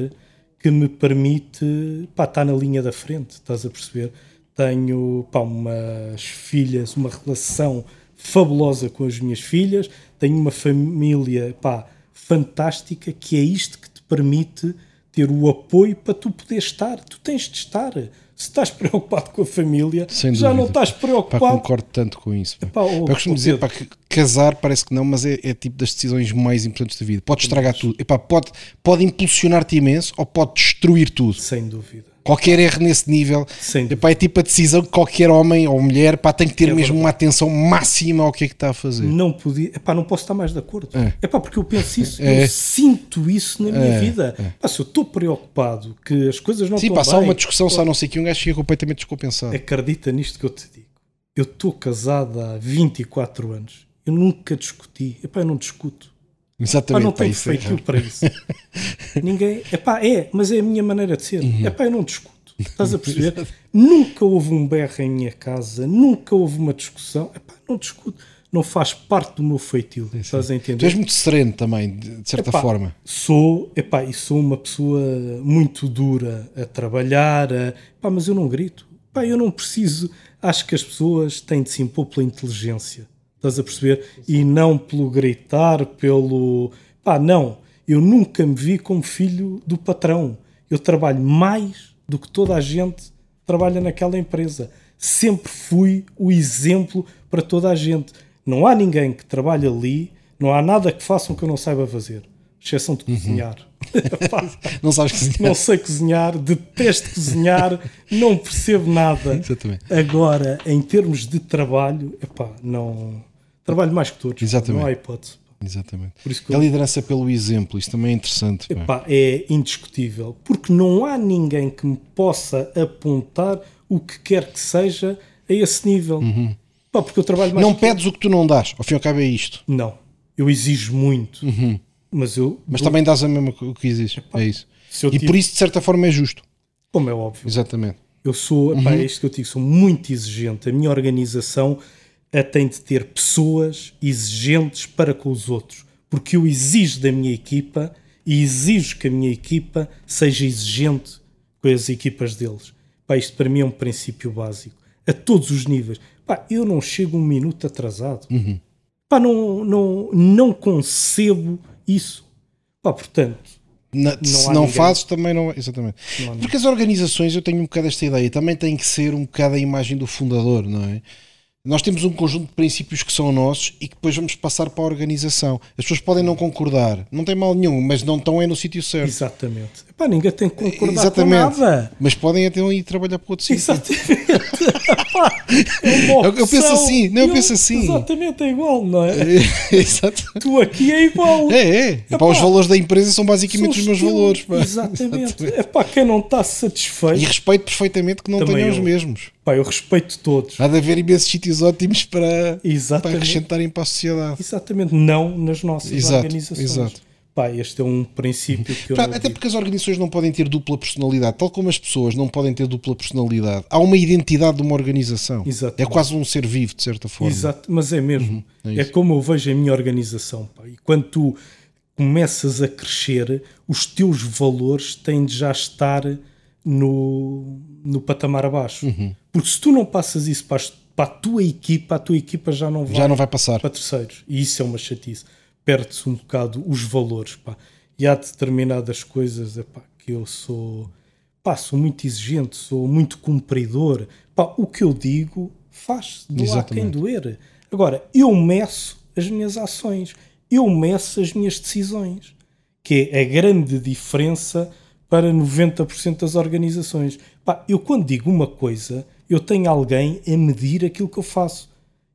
que me permite pá, estar na linha da frente, estás a perceber? Tenho pá, umas filhas, uma relação fabulosa com as minhas filhas, tenho uma família pá, fantástica que é isto que te permite ter o apoio para tu poderes estar. Tu tens de estar. Se estás preocupado com a família, já não estás Pá, preocupado. concordo tanto com isso. pá. Oh, Pá, eu costumo dizer pá, que casar parece que não, mas é, é tipo das decisões mais importantes da vida. Pode estragar tudo. Epá, pode, pode impulsionar-te imenso ou pode destruir tudo. Sem dúvida. Qualquer erro nesse nível epá, é tipo a decisão que qualquer homem ou mulher pá, tem que ter É mesmo verdade. uma atenção máxima ao que é que está a fazer. Não podia. Epá, não posso estar mais de acordo. É. Epá, porque eu penso isso, É. eu sinto isso na minha É, vida. Epá, se eu estou preocupado que as coisas não Sim, estão pá, só bem, uma discussão, só não sei que, um gajo fica completamente descompensado. acredita nisto que eu te digo. Eu estou casado há 24 anos. Eu nunca discuti. Epá, eu não discuto. Pá, Exatamente, não pá, tenho isso é feitio para isso. Ninguém. Epá, é, mas é a minha maneira de ser. Uhum. Epá, eu não discuto. Estás a perceber? nunca houve um berro em minha casa, nunca houve uma discussão. Epá, não discuto. Não faz parte do meu feitio. Estás a Tu entender? és muito sereno também, de de certa Epá, forma. Sou, epá, e sou uma pessoa muito dura a trabalhar, a, epá, mas eu não grito. Epá, eu não preciso. Acho que as pessoas têm de se impor pela inteligência. Estás a perceber? E não pelo gritar, pelo. Pá, não. Eu nunca me vi como filho do patrão. Eu trabalho mais do que toda a gente trabalha naquela empresa. Sempre fui o exemplo para toda a gente. Não há ninguém que trabalhe ali, não há nada que façam que eu não saiba fazer, exceção de cozinhar. Pá, Não sabes cozinhar. não sei cozinhar, detesto cozinhar, não percebo nada. Exatamente. Agora, em termos de trabalho, epá, não. Trabalho mais que todos. Exatamente. Não há hipótese. Exatamente. Por isso que A eu- liderança pelo exemplo, isso também é interessante. pá. Epá, é indiscutível, porque não há ninguém que me possa apontar o que quer que seja a esse nível. Pá, porque eu trabalho mais Uhum. Não pedes o que tu não dás, ao fim e ao cabo é isto. Não, eu exijo muito, mas eu, Uhum. Mas também dás a mesma o que existe. É isso. E por isso, de certa forma, é justo. como é óbvio, Exatamente. eu sou, epá, é isto que eu digo, sou muito exigente. A minha organização eh, tem de ter pessoas exigentes para com os outros, porque eu exijo da minha equipa e exijo que a minha equipa seja exigente com as equipas deles. Pá, isto para mim é um princípio básico, a todos os níveis. Pá, eu não chego um minuto atrasado. Pá, não, não, não concebo isso. Pá, portanto, Na- se há não ninguém. fazes, também não. Exatamente. Não Porque as organizações, eu tenho um bocado esta ideia, também tem que ser um bocado a imagem do fundador, não é? Nós temos um conjunto de princípios que são nossos e que depois vamos passar para a organização. As pessoas podem não concordar, não tem mal nenhum, mas não estão é no sítio certo. exatamente. Epá, ninguém tem que concordar Exatamente. com nada. Mas podem até ir trabalhar para outro sítio. Exatamente. É Eu- eu penso assim, não, eu penso assim. Exatamente, é igual, não é? Exato. Tu aqui é igual. É, é. Epá, os valores da empresa são basicamente os meus teus. valores. pá. Exatamente. É pá, quem não está E satisfeito. respeito perfeitamente que não Também tenham os eu. mesmos. Pá, eu respeito todos. Há de haver imensos sítios ótimos para, para acrescentarem para a sociedade. Exatamente, não nas nossas Exato, organizações. exato. Pá, este é um princípio que eu até digo. porque as organizações não podem ter dupla personalidade, tal como as pessoas não podem ter dupla personalidade. Há uma identidade de uma organização. Exatamente. É quase um ser vivo, de certa forma. Exato, mas é mesmo. é é, isso. como eu vejo a minha organização. Pá. E quando tu começas a crescer, os teus valores têm de já estar no, no patamar abaixo. Uhum. Porque se tu não passas isso para, as- para a tua equipa, a tua equipa já não vai Já não vai passar. para terceiros. E isso é uma chatice. Perde-se um bocado os valores. Pá. E há determinadas coisas epá, que eu sou, pá, sou muito exigente, sou muito cumpridor. Pá, o que eu digo faz, não há quem doer. Agora, eu meço as minhas ações, eu meço as minhas decisões, que é a grande diferença para 90% das organizações. Pá, eu quando digo uma coisa, eu tenho alguém a medir aquilo que eu faço.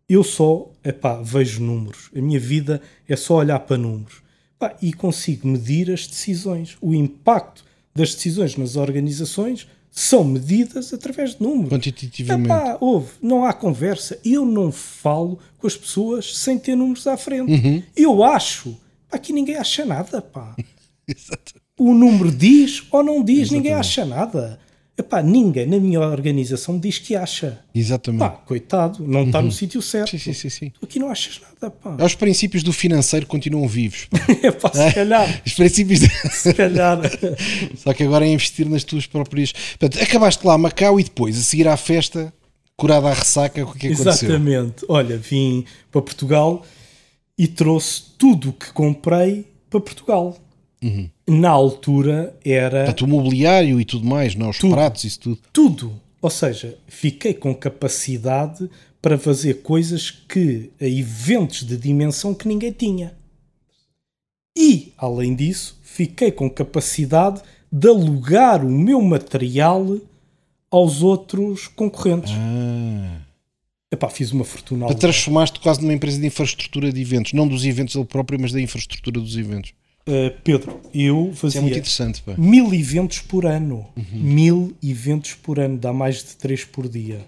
Eu só, epá, vejo números. A minha vida é só olhar para números. Pá, e consigo medir as decisões. O impacto das decisões nas organizações são medidas através de números. Quantitativamente. Epá, houve, não há conversa. Eu não falo com as pessoas sem ter números à frente. Uhum. Eu acho. Aqui ninguém acha nada, pá. Exato. O número diz ou não diz, ninguém acha nada. Epá, ninguém na minha organização diz que acha. Exatamente. Pá, coitado, não está no sítio certo. Uhum. Sim, sim, sim, sim. Tu aqui não achas nada, pá. Os princípios do financeiro continuam vivos. pá. Epá, se calhar, Os princípios. de- se calhar. Só que agora é investir nas tuas próprias. Portanto, acabaste lá a Macau e depois, a seguir à festa, curada à ressaca, o que é que aconteceu? Exatamente. Olha, vim para Portugal e trouxe tudo o que comprei para Portugal. Na altura era Portanto, o mobiliário e tudo mais, não? é? os Tudo. pratos, isso tudo. tudo. Ou seja, fiquei com capacidade para fazer coisas que a eventos de dimensão que ninguém tinha. E, além disso, fiquei com capacidade de alugar o meu material aos outros concorrentes. Ah. Epá, fiz uma fortuna. transformaste quase numa empresa de infraestrutura de eventos, não dos eventos ele próprio, mas da infraestrutura dos eventos. Uh, Pedro, eu Isso é fazia interessante, pá. mil eventos por ano. Mil eventos por ano, dá mais de três por dia.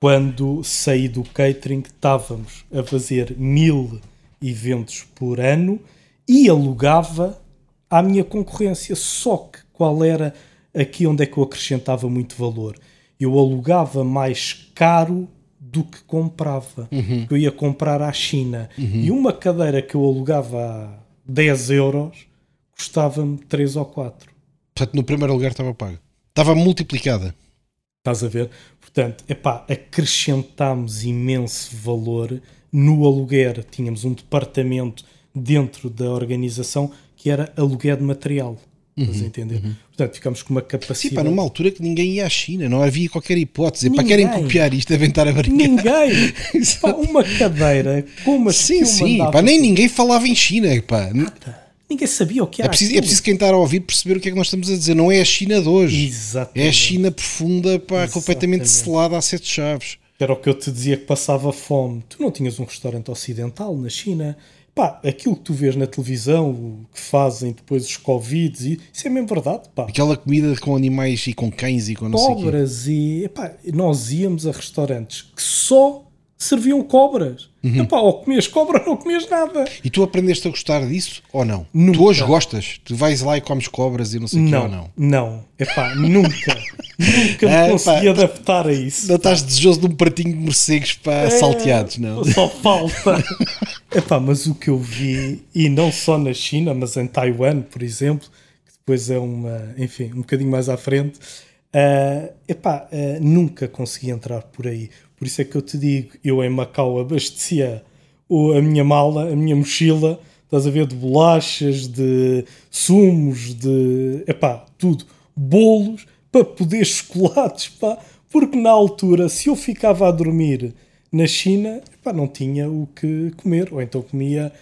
Quando saí do catering, estávamos a fazer mil eventos por ano e alugava à minha concorrência. Só que qual era aqui onde é que eu acrescentava muito valor? Eu alugava mais caro do que comprava. Uhum. Eu ia comprar à China. E uma cadeira que eu alugava 10 euros custava-me 3 ou 4. Portanto, no primeiro lugar estava pago. Estava multiplicada. Estás a ver? Portanto, epá, acrescentámos imenso valor no aluguer. Tínhamos um departamento dentro da organização que era aluguer de material. Estás a entender? Portanto, ficamos com uma Sim, capacidade. pá, numa altura que ninguém ia à China, não havia qualquer hipótese. Para Ninguém. querem copiar isto, devem estar a brincar. Ninguém! Pá, uma cadeira as que Sim, sim, pá, nem ninguém falava em China, pá. Ninguém sabia o que É era preciso, é preciso quem está a ouvir perceber o que é que nós estamos a dizer. Não é a China de hoje. Exatamente. É a China profunda, pá, completamente Exatamente. selada a sete chaves. Era o que eu te dizia que passava fome. Tu não tinhas um restaurante ocidental na China. Pá, aquilo que tu vês na televisão, que fazem depois os Covids, e isso é mesmo verdade, pá. Aquela comida com animais e com cães e com não sei quê. Cobras e. Epá, nós íamos a restaurantes que só serviam cobras. Uhum. Epá, ou comias cobra ou não comias nada. E tu aprendeste a gostar disso ou não? Nunca. Tu hoje gostas? Tu vais lá e comes cobras e não sei o Não, ou não? não. Epá, nunca. nunca me Ah, consegui pá. adaptar a isso. Não estás desejoso de um pratinho de morcegos para É, salteados, não? Só falta. Epá, mas o que eu vi, e não só na China, mas em Taiwan, por exemplo, que depois é uma, enfim, um bocadinho mais à frente, ah, epá, ah, nunca consegui entrar por aí. Por isso é que eu te digo, eu em Macau abastecia a minha mala, a minha mochila, estás a ver, de bolachas, de sumos, de, epá, tudo, bolos, para poder chocolates, pá, porque na altura, se eu ficava a dormir na China, epá, não tinha o que comer, ou então comia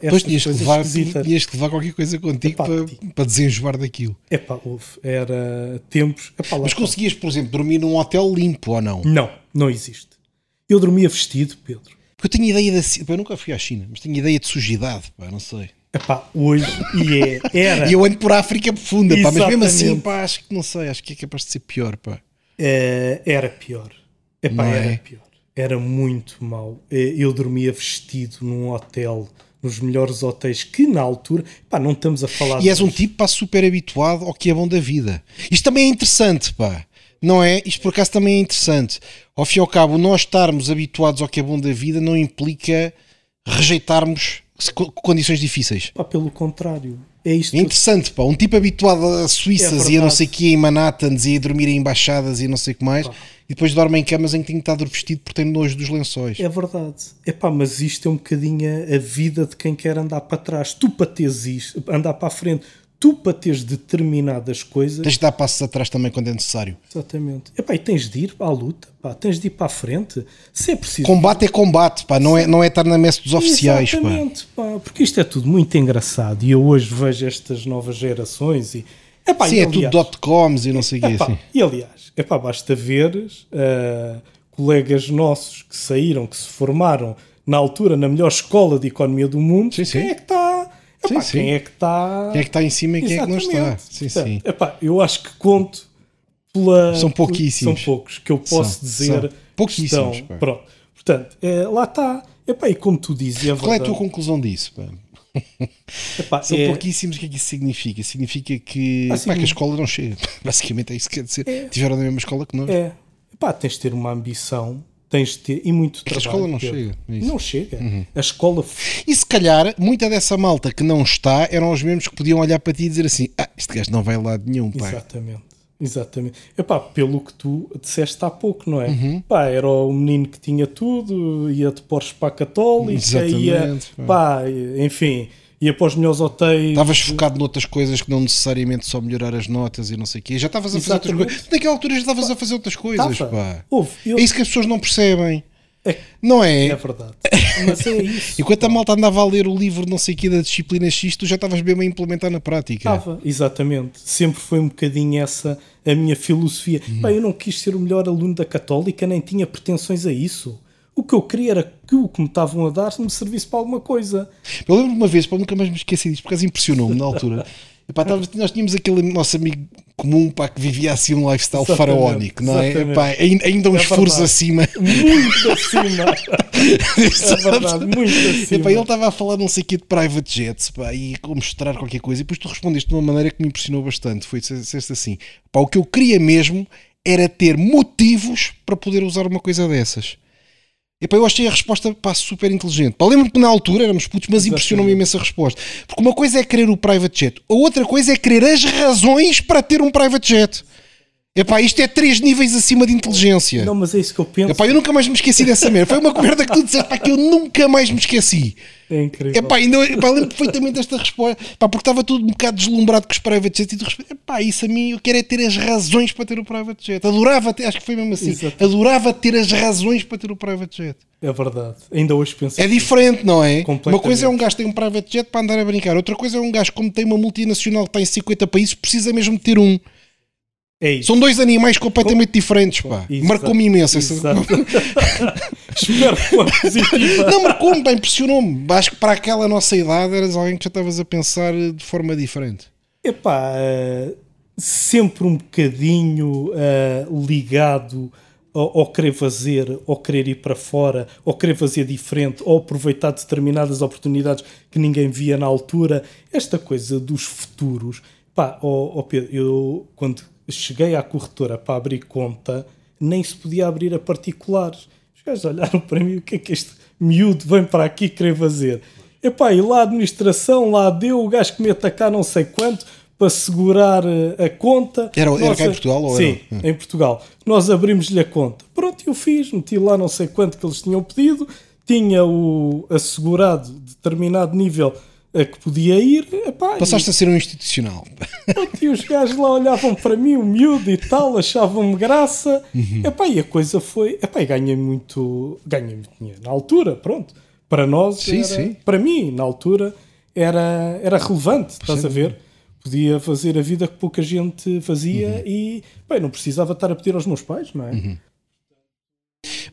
Depois estas tinhas que, levar, tinhas que levar qualquer coisa contigo Epá, para, tinha. para desenjoar daquilo. Epá, houve, era tempos, epá, Mas conseguias, por exemplo, dormir num hotel limpo ou não? Não, não existe. Eu dormia vestido, Pedro. Porque eu tinha ideia da. Eu nunca fui à China, mas tinha ideia de sujidade, pá, não sei. Epá, hoje, e é, era, E eu ando por África profunda, pá, mas mesmo assim, pá, acho que não sei, acho que é capaz de ser pior, pá. eh, era pior. Epá, Não era é? pior. Era muito mau. Eh, Eu dormia vestido num hotel, nos melhores hotéis, que na altura, pá, não estamos a falar E és um tipo, pá, super habituado ao que é bom da vida. Isto também é interessante, pá. Não é? Isto por acaso também é interessante. Ao fim e ao cabo, nós estarmos habituados ao que é bom da vida não implica rejeitarmos co- condições difíceis. Pá, pelo contrário. É isto É interessante, pá. Um tipo habituado a Suíças É e a não sei o que, em Manhattans e a dormir em embaixadas e não sei o que mais, e depois dorme em camas em que tem que estar vestido porque tem nojo dos lençóis. É verdade. Epá, mas isto é um bocadinho a vida de quem quer andar para trás. Tu para teres isto, andar para a frente, tu para teres determinadas coisas. Tens de dar passos atrás também quando é necessário. Exatamente. Epá, e tens de ir à luta, pá, tens de ir para a frente. Se é preciso. Combate é combate, pá. Não é, não é estar na messe dos oficiais, pá. Exatamente, pá, porque isto é tudo muito engraçado e eu hoje vejo estas novas gerações e. Epá, Sim, e é aliás- tudo dot coms e não sei o quê. Assim. e aliás, epá, basta veres ah, colegas nossos que saíram, que se formaram na altura na melhor escola de economia do mundo, Sim, sim. quem é que está? Sim, sim. Quem é que está? Quem é que está em cima e quem é que não está. Sim, Portanto, sim. epá, eu acho que conto pela. São pouquíssimos. São poucos que eu posso São, dizer. são. Pouquíssimos, estão-. Pronto. Portanto, é, lá está. Epá, e como tu dizes, é Qual é a tua conclusão disso? Pá? Epá, São é- pouquíssimos, o que é que isso significa? Significa que, Ah, pá, que a escola não chega. Basicamente é isso que quer dizer. Tiveram na mesma escola que nós. É. Epá, tens de ter uma ambição, tens de ter. E muito É que a trabalho. escola não Pedro. chega, é. Uhum. Não chega. A escola. E se calhar, muita dessa malta que não está eram os mesmos que podiam olhar para ti e dizer assim: Ah, este gajo não vai a lado nenhum, pá. Exatamente. Exatamente. Epá, pelo que tu disseste há pouco, não é? Uhum. Pá, era o menino que tinha tudo, ia de Porsche para a Católica, ia, pá, enfim, ia para os melhores hotéis. Estavas focado noutras coisas que não necessariamente só melhorar as notas e não sei o quê. Já estavas a fazer outras coisas. Naquela altura já estavas a fazer outras coisas, Tava. pá. Eu- É isso que as pessoas não percebem. Não é? é verdade. Mas é isso. Enquanto a malta andava a ler o livro não sei o quê da disciplina X, tu já estavas bem a implementar na prática. Estava, exatamente. Sempre foi um bocadinho essa a minha filosofia. Uhum. Bem, eu não quis ser o melhor aluno da Católica, nem tinha pretensões a isso. O que eu queria era que o que me estavam a dar me servisse para alguma coisa. Eu lembro uma vez, pá, nunca mais me esqueci disto, por acaso impressionou-me na altura. Epá, tava- nós tínhamos aquele nosso amigo comum pá, que vivia assim um lifestyle Exatamente, faraónico, não é? Epá, ainda, uns É furos acima. Muito acima. É verdade, muito acima. Epá, ele estava a falar não sei o quê de private jets pá, e a mostrar qualquer coisa e depois tu respondeste de uma maneira que me impressionou bastante. Foi disseste assim: pá, o que eu queria mesmo era ter motivos para poder usar uma coisa dessas. Epá, eu achei a resposta pá, super inteligente. Lembro-me que na altura éramos putos, mas impressionou-me imenso a resposta. Porque uma coisa é querer o private jet, a outra coisa é querer as razões para ter um private jet. Epá, isto é três níveis acima de inteligência. Não, mas é isso que eu penso. Epá, eu nunca mais me esqueci dessa merda. Foi uma merda que tu disseste pá, que eu nunca mais me esqueci. É incrível. Epá, ainda, epá, lembro perfeitamente desta resposta. Epá, porque estava tudo um bocado deslumbrado com os private jets e tu respondeste, epá, isso a mim eu quero é ter as razões para ter o private jet. Adorava ter, acho que foi mesmo assim. Exato. Adorava ter as razões para ter o private jet. É verdade. Ainda hoje penso. É diferente, não é? Uma coisa é um gajo que tem um private jet para andar a brincar, outra coisa é um gajo, como tem uma multinacional que está em 50 países, precisa mesmo de ter um. É. São dois animais completamente diferentes, pá. Marcou-me imenso. essa- Exato. Espero que positiva. Não, marcou-me, pá, impressionou-me. Acho que para aquela nossa idade eras alguém que já estavas a pensar de forma diferente. Epá, eh, sempre um bocadinho eh, ligado ao, ao querer fazer, ao querer ir para fora, ao querer fazer diferente, ao aproveitar determinadas oportunidades que ninguém via na altura. Esta coisa dos futuros. Pá, ó ó Pedro, eu quando cheguei à corretora para abrir conta, nem se podia abrir a particulares. Os gajos olharam para mim, o que é que este miúdo vem para aqui querer fazer? Epá, e lá a administração, lá deu o gajo que me atacar não sei quanto para segurar eh, a conta. Era- era Nós cá em Portugal ou Sim, era? em Portugal. Nós abrimos-lhe a conta. Pronto, eu fiz, meti lá não sei quanto que eles tinham pedido, tinha o assegurado determinado nível a que podia ir. Epá, e- Passaste a ser um institucional. E os gajos lá olhavam para mim, o miúdo e tal, achavam-me graça. Uhum. Epá, e a coisa foi. Epá, e ganhei muito, ganhei muito dinheiro. Na altura, pronto. Para nós, Sim, era- sim. para mim, na altura, era, era relevante, estás a ver? Podia fazer a vida que pouca gente fazia Uhum. e bem, não precisava estar a pedir aos meus pais, não é? Uhum.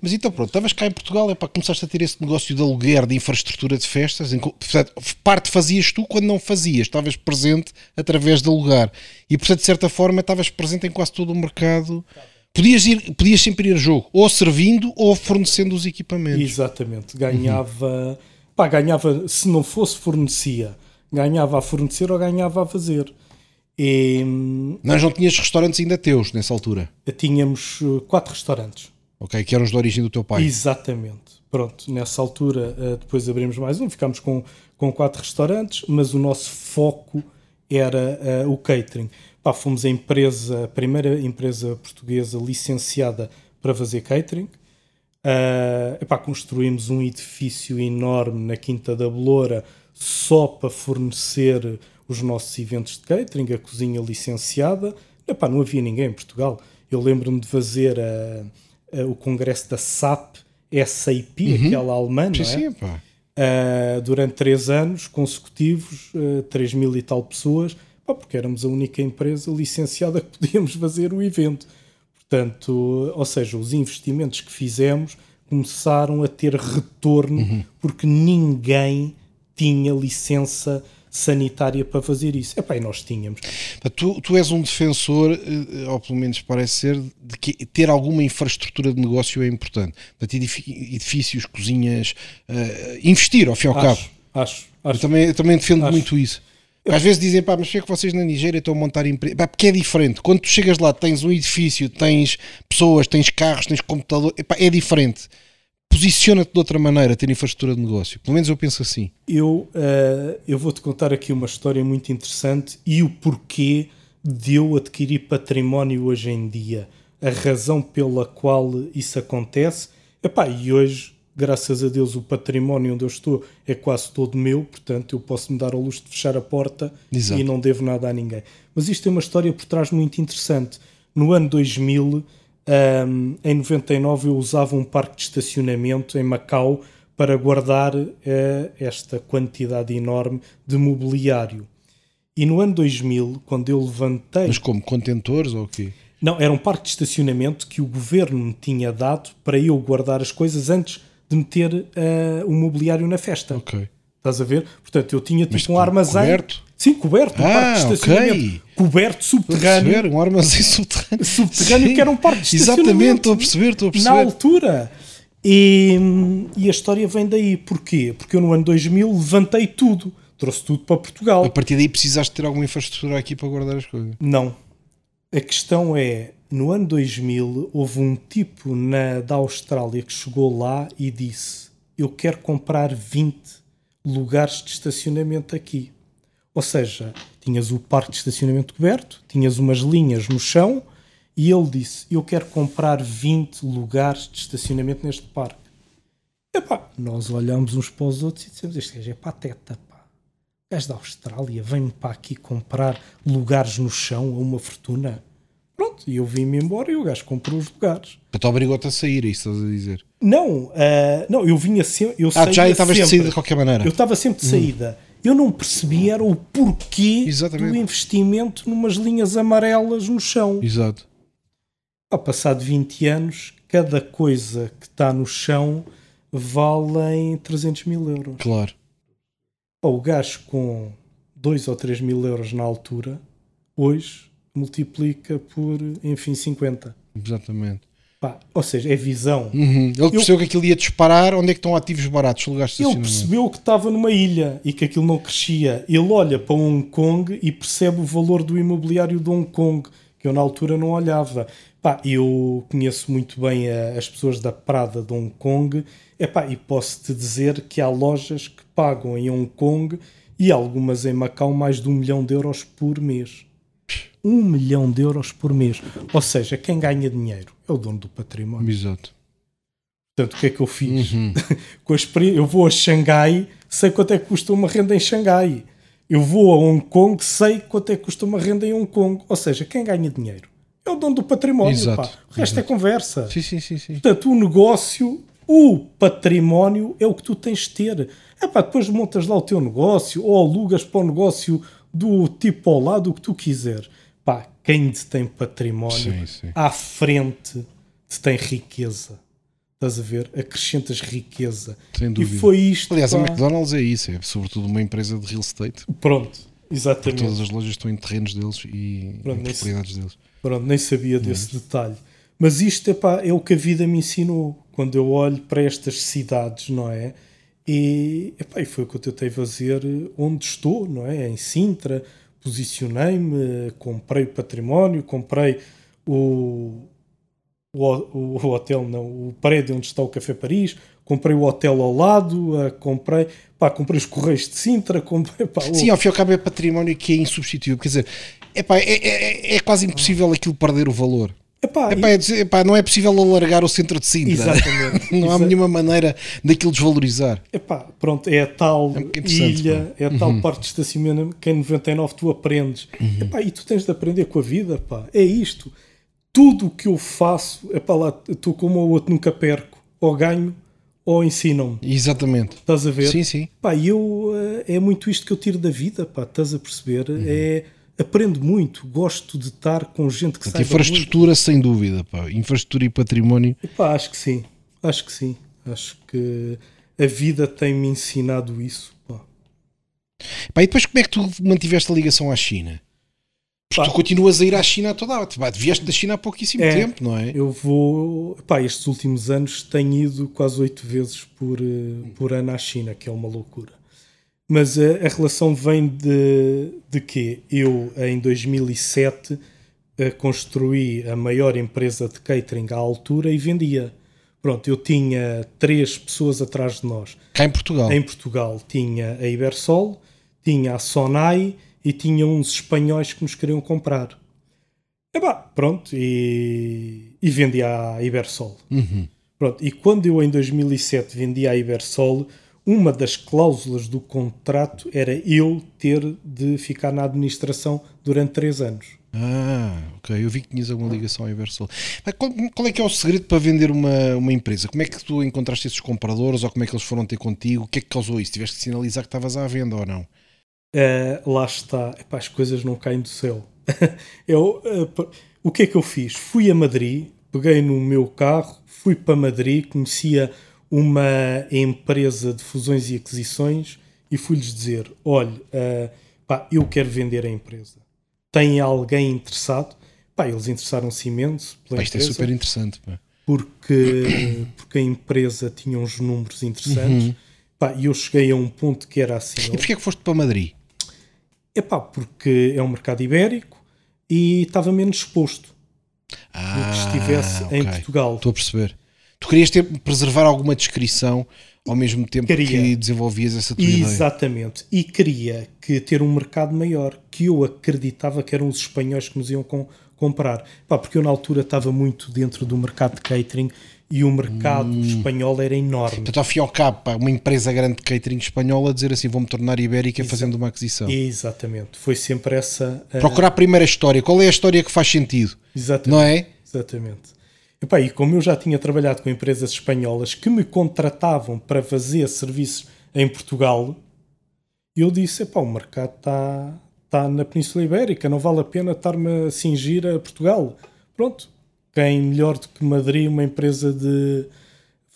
Mas então pronto, estavas cá em Portugal, é para começaste a ter esse negócio de aluguer de infraestrutura de festas. em portanto, parte fazias tu quando não fazias, estavas presente através de alugar. E portanto, de certa forma, estavas presente em quase todo o mercado. Podias, ir, podias sempre ir a jogo, ou servindo ou fornecendo os equipamentos. Exatamente. Ganhava. Pá, ganhava, se não fosse fornecia, ganhava a fornecer ou ganhava a fazer. E hum, Nós não tinhas restaurantes ainda teus nessa altura, tínhamos uh, quatro restaurantes. Ok? Que eram os de origem do teu pai. Exatamente. Pronto, nessa altura uh, depois abrimos mais um, ficámos com, com quatro restaurantes, mas o nosso foco era uh, o catering. Pá, fomos a empresa, a primeira empresa portuguesa licenciada para fazer catering. Uh, epá, construímos um edifício enorme na Quinta da Beloura só para fornecer os nossos eventos de catering, a cozinha licenciada. Epá, não havia ninguém em Portugal. Eu lembro-me de fazer a- a- o congresso da SAP, SAP, aquela alemã, não é? sim, pá. Uh, durante três anos consecutivos, uh, 3 mil e tal pessoas, pá, porque éramos a única empresa licenciada que podíamos fazer o evento. Portanto, ou seja, os investimentos que fizemos começaram a ter retorno porque ninguém tinha licença sanitária para fazer isso. Epá, e nós tínhamos. Tu, tu és um defensor, eh, ou pelo menos parece ser, de que ter alguma infraestrutura de negócio é importante. Portanto, edifícios, cozinhas, eh, investir ao fim e ao cabo. Acho, acho, Eu acho. também, eu também defendo Acho. muito isso. Às vezes dizem, pá, mas por que é que vocês na Nigéria estão a montar empresa? Pá, porque é diferente. Quando tu chegas lá, tens um edifício, tens pessoas, tens carros, tens computador, epá, é diferente. Posiciona-te de outra maneira, ter infraestrutura de negócio. Pelo menos eu penso assim. Eu, eh, eu vou-te contar aqui uma história muito interessante e o porquê de eu adquirir património hoje em dia. A razão pela qual isso acontece. Epá, e hoje, graças a Deus, o património onde eu estou é quase todo meu, portanto, eu posso me dar ao luxo de fechar a porta Exato. e não devo nada a ninguém. Mas isto tem uma história por trás muito interessante. No ano 2000, um, em 99, eu usava um parque de estacionamento em Macau para guardar uh, esta quantidade enorme de mobiliário. E no ano 2000, quando eu levantei. Mas como? Contentores ou o quê? Não, era um parque de estacionamento que o governo me tinha dado para eu guardar as coisas antes de meter uh, o mobiliário na festa. Ok. Estás a ver? Portanto, eu tinha Mas tipo um armazém. coberto? Sim, coberto. Um Ah, parque de estacionamento. ok. Coberto, subterrâneo. perceber, um armazém subterrâneo. Subterrâneo, Sim. que era um parque de estacionamento. Exatamente, estou a perceber, estou a Na perceber. altura. E, e a história vem daí. Porquê? Porque eu no ano 2000 levantei tudo. Trouxe tudo para Portugal. A partir daí precisaste ter alguma infraestrutura aqui para guardar as coisas. Não. A questão é, no ano 2000, houve um tipo na, da Austrália que chegou lá e disse: Eu quero comprar 20 lugares de estacionamento aqui. Ou seja, tinhas o parque de estacionamento coberto, tinhas umas linhas no chão e ele disse: Eu quero comprar 20 lugares de estacionamento neste parque. Epá, nós olhamos uns para os outros e dissemos: Este gajo é pateta, pá. O gajo da Austrália vem-me para aqui comprar lugares no chão a uma fortuna. Pronto, e eu vim-me embora e o gajo comprou os lugares. Então obrigou-te a sair, é isso estás a dizer. Não, ah, não, eu vinha sempre. Eu Ah, já estavas de saída de qualquer maneira. Eu estava sempre de saída. Eu não percebi era o porquê Exatamente. do investimento numas linhas amarelas no chão. Exato. Ao passar de 20 anos, cada coisa que está no chão vale 300 mil euros. Claro. Pá, O gajo com 2 ou 3 mil euros na altura, hoje multiplica por, enfim, 50. Exatamente. Pá, ou seja, é visão. Uhum. Ele percebeu que aquilo ia disparar. Onde é que estão ativos baratos? Lugares de Ele percebeu que estava numa ilha e que aquilo não crescia. Ele olha para Hong Kong e percebe o valor do imobiliário de Hong Kong, que eu na altura não olhava. Pá, eu conheço muito bem a- as pessoas da Prada de Hong Kong Epá, e posso-te dizer que há lojas que pagam em Hong Kong e algumas em Macau mais de um milhão de euros por mês. Um milhão de euros por mês. Ou seja, quem ganha dinheiro é o dono do património. Exato. Portanto, o que é que eu fiz? Uhum. Com a eu vou a Xangai, sei quanto é que custa uma renda em Xangai. Eu vou a Hong Kong, sei quanto é que custa uma renda em Hong Kong. Ou seja, quem ganha dinheiro é o dono do património. Exato, pá. O resto é conversa. Sim, sim, sim, sim. Portanto, o negócio, o património é o que tu tens de ter. É pá, depois montas lá o teu negócio ou alugas para o negócio do tipo ao lado, o que tu quiser. Pá, quem detém património Sim, sim. à frente detém riqueza. Estás a ver? Acrescentas riqueza. Sem E dúvida. foi isto. Aliás, a pá. McDonald's é isso, é sobretudo uma empresa de real estate. Pronto, exatamente. Todas as lojas estão em terrenos deles e Pronto, propriedades deles. Pronto, nem sabia desse detalhe. Mas isto epá, é o que a vida me ensinou quando eu olho para estas cidades, não é? E, epá, e foi o que eu tentei fazer onde estou, não é? Em Sintra, posicionei-me, comprei o património, comprei o, o, o hotel, não, o prédio onde está o Café Paris, comprei o hotel ao lado, ah, comprei, pá, comprei os Correios de Sintra, comprei, pá, Sim, ao fim e ao cabo é património que é insubstituível. Quer dizer, epá, é, é, é quase impossível aquilo perder o valor. Epá, Epá, é dizer, epá, não é possível alargar o centro de Sintra. Exatamente. não há Exa- nenhuma maneira daquilo desvalorizar. Epá, pronto, é a tal É ilha, é a tal parte de estacionamento que em 99 tu aprendes. Epá, e tu tens de aprender com a vida, pá. É isto. Tudo o que eu faço, epá, lá, tu como o outro nunca perco. Ou ganho, ou ensinam-me. Exatamente. Estás a ver? Sim, sim. Pá, e eu, eh, é muito isto que eu tiro da vida, pá. Estás a perceber? É, aprendo muito. Gosto de estar com gente que Portanto, saiba muito. infraestrutura, sem dúvida. Pá. Infraestrutura e património. Epá, acho que sim. Acho que sim. Acho que a vida tem-me ensinado isso, pá. Pá, e depois como é que tu mantiveste a ligação à China? Porque Pá. tu continuas a ir à China a toda a hora. Pá, Vieste da China há pouquíssimo É. tempo, não é? Eu vou. Pá, estes últimos anos tenho ido quase oito vezes por, eh, por ano à China, que é uma loucura. Mas eh, a relação vem de, de quê? Eu, em 2007, eh, construí a maior empresa de catering à altura e vendia. Pronto, eu tinha três pessoas atrás de nós. Cá em Portugal. Em Portugal tinha a Ibersol, tinha a Sonai e tinha uns espanhóis que nos queriam comprar. E pá, pronto, e, e vendi à Ibersol. Uhum. Pronto, e quando eu em 2007 vendi a Ibersol, uma das cláusulas do contrato era eu ter de ficar na administração durante três anos. Ah, ok. Eu vi que tinhas alguma ligação ao Ibersol. Mas qual, qual, é que é o segredo para vender uma, uma empresa? Como é que tu encontraste esses compradores ou como é que eles foram ter contigo? O que é que causou isso? Tiveste que sinalizar que estavas à venda ou não? Uh, lá está. Epá, as coisas não caem do céu. eu, uh, o que é que eu fiz? Fui a Madrid, peguei no meu carro, fui para Madrid, conhecia uma empresa de fusões e aquisições e fui-lhes dizer: olha, uh, pá, eu quero vender a empresa. Tem alguém interessado? Pá, eles interessaram-se imenso pá, isto é empresa. É super interessante. Pá. Porque, porque a empresa tinha uns números interessantes. Uhum. Pá, e eu cheguei a um ponto que era assim. E porquê é que foste para Madrid? É pá, porque é um mercado ibérico e estava menos exposto ah, do que estivesse okay. em Portugal. Estou a perceber. Tu querias ter, preservar alguma descrição ao mesmo tempo queria. que desenvolvias essa tua Exatamente. Ideia. E queria que ter um mercado maior, que eu acreditava que eram os espanhóis que nos iam com, comprar. Pá, porque eu na altura estava muito dentro do mercado de catering e o mercado hum. espanhol era enorme. Portanto, ao fim e ao cabo, pá, uma empresa grande de catering espanhola a dizer assim, vou-me tornar ibérica Exa fazendo uma aquisição. Exatamente. Foi sempre essa... Uh... Procurar a primeira história. Qual é a história que faz sentido? Exatamente. Não é? Exatamente. Epá, e como eu já tinha trabalhado com empresas espanholas que me contratavam para fazer serviços em Portugal, eu disse: epá, o mercado está tá na Península Ibérica, não vale a pena estar-me a cingir a Portugal. Pronto, quem melhor do que Madrid, uma empresa de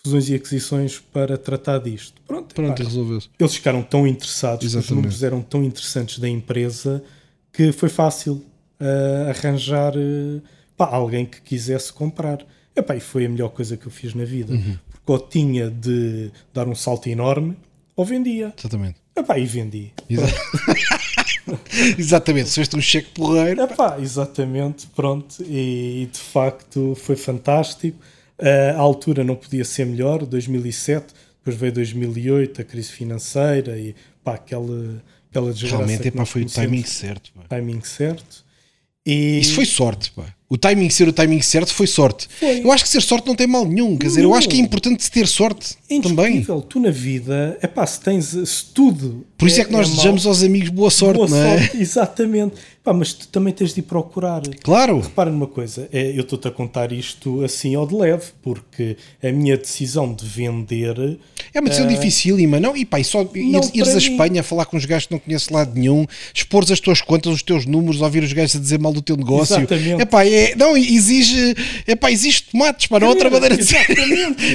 fusões e aquisições para tratar disto. Pronto, Pronto epá, resolveu-se. Eles ficaram tão interessados, Exatamente. os números eram tão interessantes da empresa que foi fácil uh, arranjar. Uh, pá, alguém que quisesse comprar. Epá, e foi a melhor coisa que eu fiz na vida. Uhum. Porque ou tinha de dar um salto enorme ou vendia. Exatamente. Epá, e vendi. Exa exatamente, se um cheque porreiro. Epá, exatamente, pronto. E, e, de facto foi fantástico. Uh, a altura não podia ser melhor, 2007, depois veio 2008, a crise financeira e pá, aquela, aquela desgraça. Realmente, epá, foi o timing certo. Pá. Timing certo. E... Isso foi sorte, pá o timing ser o timing certo foi sorte. Foi. Eu acho que ser sorte não tem mal nenhum. Quer dizer, eu acho que é importante ter sorte é também. Tu na vida, é pá, se tens se tudo. Por isso é, é que nós é desejamos mal, aos amigos boa sorte, boa não é? Sorte, exatamente. Pá, mas tu também tens de ir procurar. Claro. Repara numa coisa, é, eu estou-te a contar isto assim ao de leve, porque a minha decisão de vender. É uma decisão uh, dificílima, não? E pá, e só ires, ires a Espanha falar com os gajos que não conheces lado nenhum, expores as tuas contas, os teus números, ouvir os gajos a dizer mal do teu negócio. Exatamente. É pá, é, não, exige. É pá, exige tomates, pá, não há outra maneira de dizer.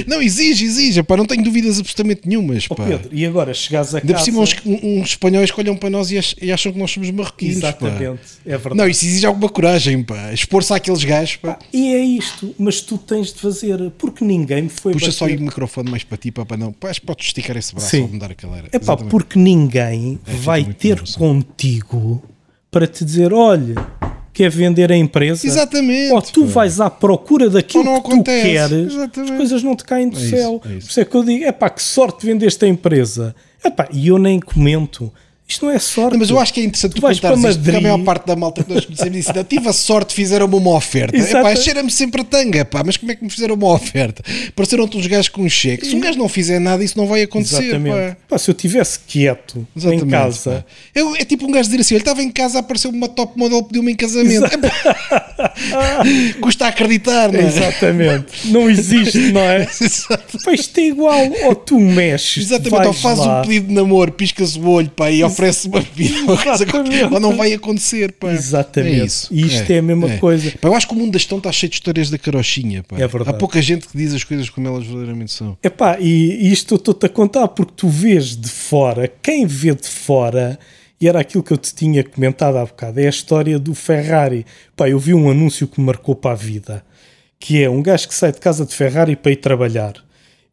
não, exige, exige, pá, não tenho dúvidas absolutamente nenhumas. Pá. Oh, Pedro, e agora chegares a Ainda casa. Ainda por cima, uns, uns espanhóis que olham para nós e acham que nós somos marroquinos. Exatamente. Pá. É verdade. Não, isso exige alguma coragem, pá. Expor-se àqueles gajos, pá. E é isto, mas tu tens de fazer, porque ninguém me foi. Puxa bater. só o microfone mais para ti, pá, para não. Pá, podes esticar esse braço Sim. ou mudar aquela era. É pá, porque ninguém é, vai ter contigo para te dizer: olha, quer vender a empresa. Exatamente. Ou tu vais à procura daquilo que acontece. tu queres, Exatamente. as coisas não te caem do é céu. Isso, é isso. Por isso é que eu digo: é pá, que sorte vendeste a empresa. É pá, e eu nem comento isto não é sorte. Não, mas eu acho que é interessante tu, tu contares isto, porque a maior parte da malta que nós conhecemos disse, eu tive a sorte, fizeram-me uma oferta. Epá, cheira-me sempre a tanga, pá, mas como é que me fizeram uma oferta? Pareceram-te uns gajos com um cheque. Se um gajo não fizer nada, isso não vai acontecer, Exatamente. Pá. Pá, se eu estivesse quieto Exatamente, em casa... Eu, é tipo um gajo dizer assim, ele estava em casa, apareceu uma top model, pediu-me em casamento. Custa acreditar, não é? Exatamente. Não existe, não é? Exato. Pá, isto é igual. Ou tu mexes, Exatamente, ou fazes um pedido de namoro, piscas o olho, pá, e oferece uma bebida, coisa ou não vai acontecer. Pá. Exatamente. É isso. E isto é, é a mesma é. coisa. Pá, eu acho que o mundo da gestão está cheio de histórias da carochinha. Pá. É verdade. Há pouca gente que diz as coisas como elas verdadeiramente são. Epá, e isto eu estou-te a contar porque tu vês de fora, quem vê de fora e era aquilo que eu te tinha comentado há bocado, é a história do Ferrari. Pá, eu vi um anúncio que me marcou para a vida, que é um gajo que sai de casa de Ferrari para ir trabalhar.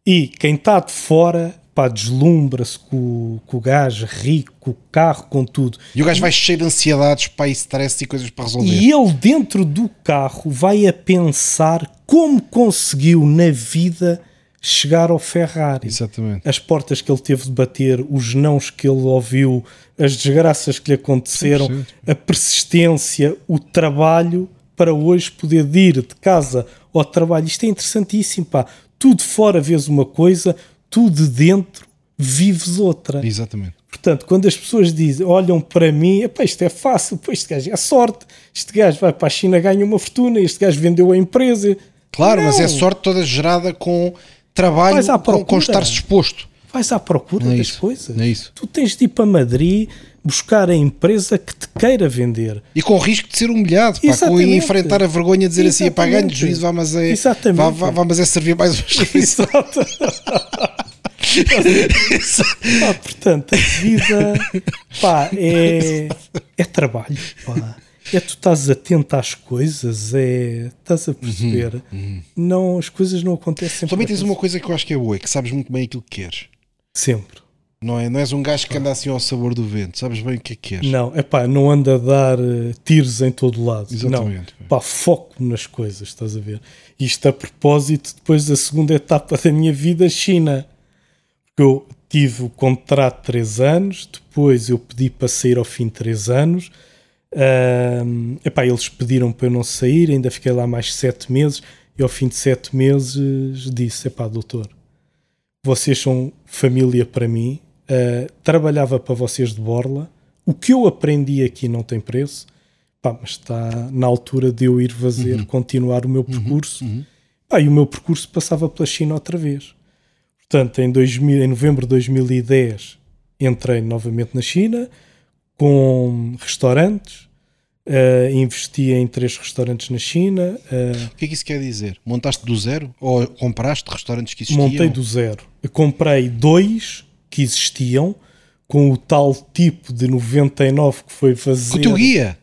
E quem está de fora pá, deslumbra-se com, com o gajo rico, com o carro, com tudo. E o gajo vai cheio de ansiedades, pá, e stress e coisas para resolver. E ele, dentro do carro, vai a pensar como conseguiu na vida chegar ao Ferrari. Exatamente. As portas que ele teve de bater, os nãos que ele ouviu, as desgraças que lhe aconteceram, 100%. a persistência, o trabalho para hoje poder ir de casa ao trabalho. Isto é interessantíssimo, pá. Tu de fora vês uma coisa, tu de dentro vives outra. Exatamente. Portanto, quando as pessoas dizem, olham para mim, isto é fácil, pô, este gajo é sorte, este gajo vai para a China ganha uma fortuna, este gajo vendeu a empresa. Claro, Não. mas é sorte toda gerada com trabalho, com, com procura. estar disposto. Vais à procura Não é das isso. coisas. Não é isso. Tu tens de ir para Madrid buscar a empresa que te queira vender. E com o risco de ser humilhado, pá, com Exatamente. enfrentar a vergonha de dizer assim, pá, ganho Exatamente. juízo, vá, mas é, Exatamente. vá, vá, vá, mas é servir mais refeição. Exato. Pá, portanto, a vida pá, é, é trabalho. Pá. É tu estás atento às coisas, é, estás a perceber. Não, as coisas não acontecem Também tens uma coisa que eu acho que é boa, é que sabes muito bem aquilo que queres. Sempre. Não, é? não és um gajo que anda assim ao sabor do vento, sabes bem o que é que queres. Não, é pá, não anda a dar eh, tiros em todo lado. Exatamente. Não, pá, foco nas coisas, estás a ver? Isto a propósito, depois da segunda etapa da minha vida, China. Porque eu tive o contrato de 3 anos, depois eu pedi para sair ao fim de 3 anos. Ahm, epá, eles pediram para eu não sair, ainda fiquei lá mais 7 meses. E ao fim de 7 meses disse: epá, doutor, vocês são família para mim, uh, trabalhava para vocês de borla, o que eu aprendi aqui não tem preço, pá, mas está na altura de eu ir fazer, continuar o meu percurso, Pá, e o meu percurso passava pela China outra vez. Portanto, em, 2000, em novembro de 2010 entrei novamente na China com restaurantes, uh, investi em três restaurantes na China, uh, O que é que isso quer dizer? Montaste do zero? Ou compraste restaurantes que existiam? Montei do zero. Eu comprei dois que existiam com o tal tipo de 99 que foi fazer. Com o teu guia?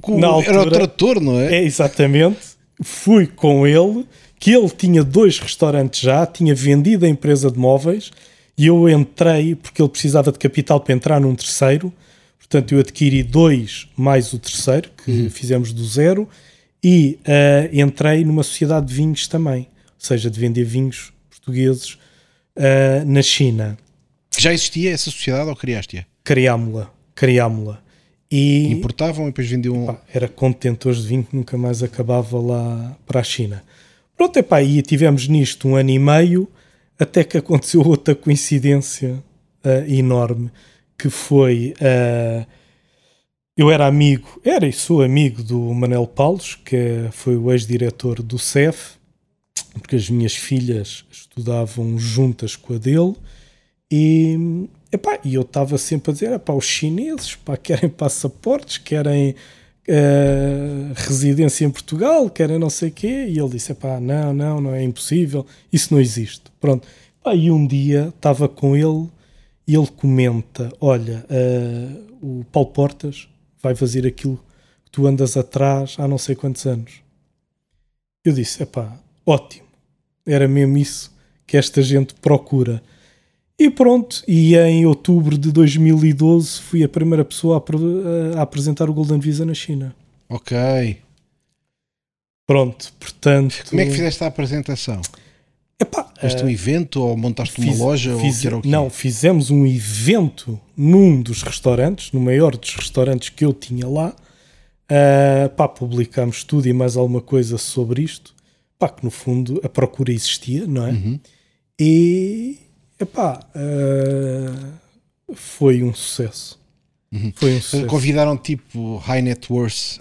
Com- Na Era o altura- trator, não é? É, exatamente. Fui com ele, que ele tinha dois restaurantes já, tinha vendido a empresa de móveis e eu entrei, porque ele precisava de capital para entrar num terceiro. Portanto, eu adquiri dois mais o terceiro, que Uhum. fizemos do zero, e ah, entrei numa sociedade de vinhos também, ou seja, de vender vinhos portugueses ah, na China. Já existia essa sociedade ou criaste-a? Criámo-la, criámo-la. E Importavam e depois vendiam. pá, era contentores de vinho que nunca mais acabava lá para a China. Pronto, epá, e tivemos nisto um ano e meio, até que aconteceu outra coincidência ah, enorme, que foi... ah, eu era amigo, era e sou amigo do Manel Paulos, que foi o ex-diretor do CEF, porque as minhas filhas estudavam juntas com a dele, e, epá, e eu estava sempre a dizer: epá, os chineses pá, querem passaportes, querem eh, residência em Portugal, querem não sei o quê. E ele disse: epá, não, não, não é impossível, isso não existe. Pronto. Pá, e um dia estava com ele e ele comenta: Olha, eh, o Paulo Portas vai fazer aquilo que tu andas atrás há não sei quantos anos. Eu disse: epá, ótimo, era mesmo isso que esta gente procura. E pronto, e em outubro de 2012 fui a primeira pessoa a, a apresentar o Golden Visa na China. Ok. Pronto, portanto. Como é que fizeste a apresentação? Epá, Fizeste um evento ou montaste uma Fiz- loja? fiz- ou que era o quê? Não, fizemos um evento num dos restaurantes, no maior dos restaurantes que eu tinha lá. Uh, pá, publicámos tudo e mais alguma coisa sobre isto. Pá, que no fundo a procura existia, não é? Uhum. E epá, uh, foi um sucesso. Uhum. Foi um sucesso. Convidaram tipo high net worth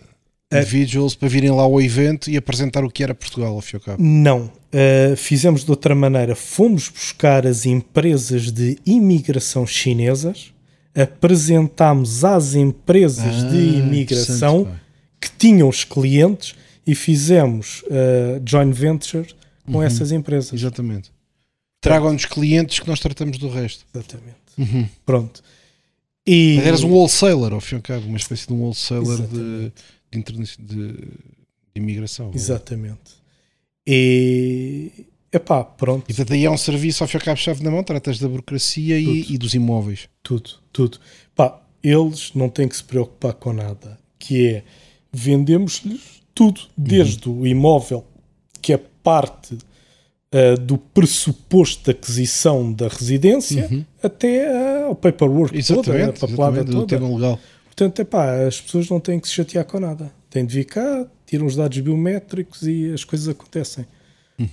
É. individuals para virem lá ao evento e apresentar o que era Portugal ao fim ao cabo. Não, Uh, fizemos de outra maneira. Fomos buscar as empresas de imigração chinesas, apresentámos às empresas Ah, de imigração que tinham os clientes e fizemos uh, joint venture com essas empresas. Uhum. Exatamente. Tragam-nos clientes que nós tratamos do resto. Exatamente. Uhum. Pronto. E Mas eras um wholesaler ao fim e ao cabo, uma espécie de um wholesaler de, de, de- imigração. Exatamente. E epá, pronto. E portanto aí é um serviço ao fim e ao cabo chave na mão, tratas da burocracia e, e dos imóveis. Tudo, tudo. Pá, eles não têm que se preocupar com nada. Que é, vendemos-lhes tudo, desde o imóvel, que é parte ah, do pressuposto de aquisição da residência, até ah, ao paperwork toda, a Exatamente, papelada exatamente do toda. tema legal. Portanto, epá, as pessoas não têm que se chatear com nada. Têm de vir cá, tiram os dados biométricos e as coisas acontecem.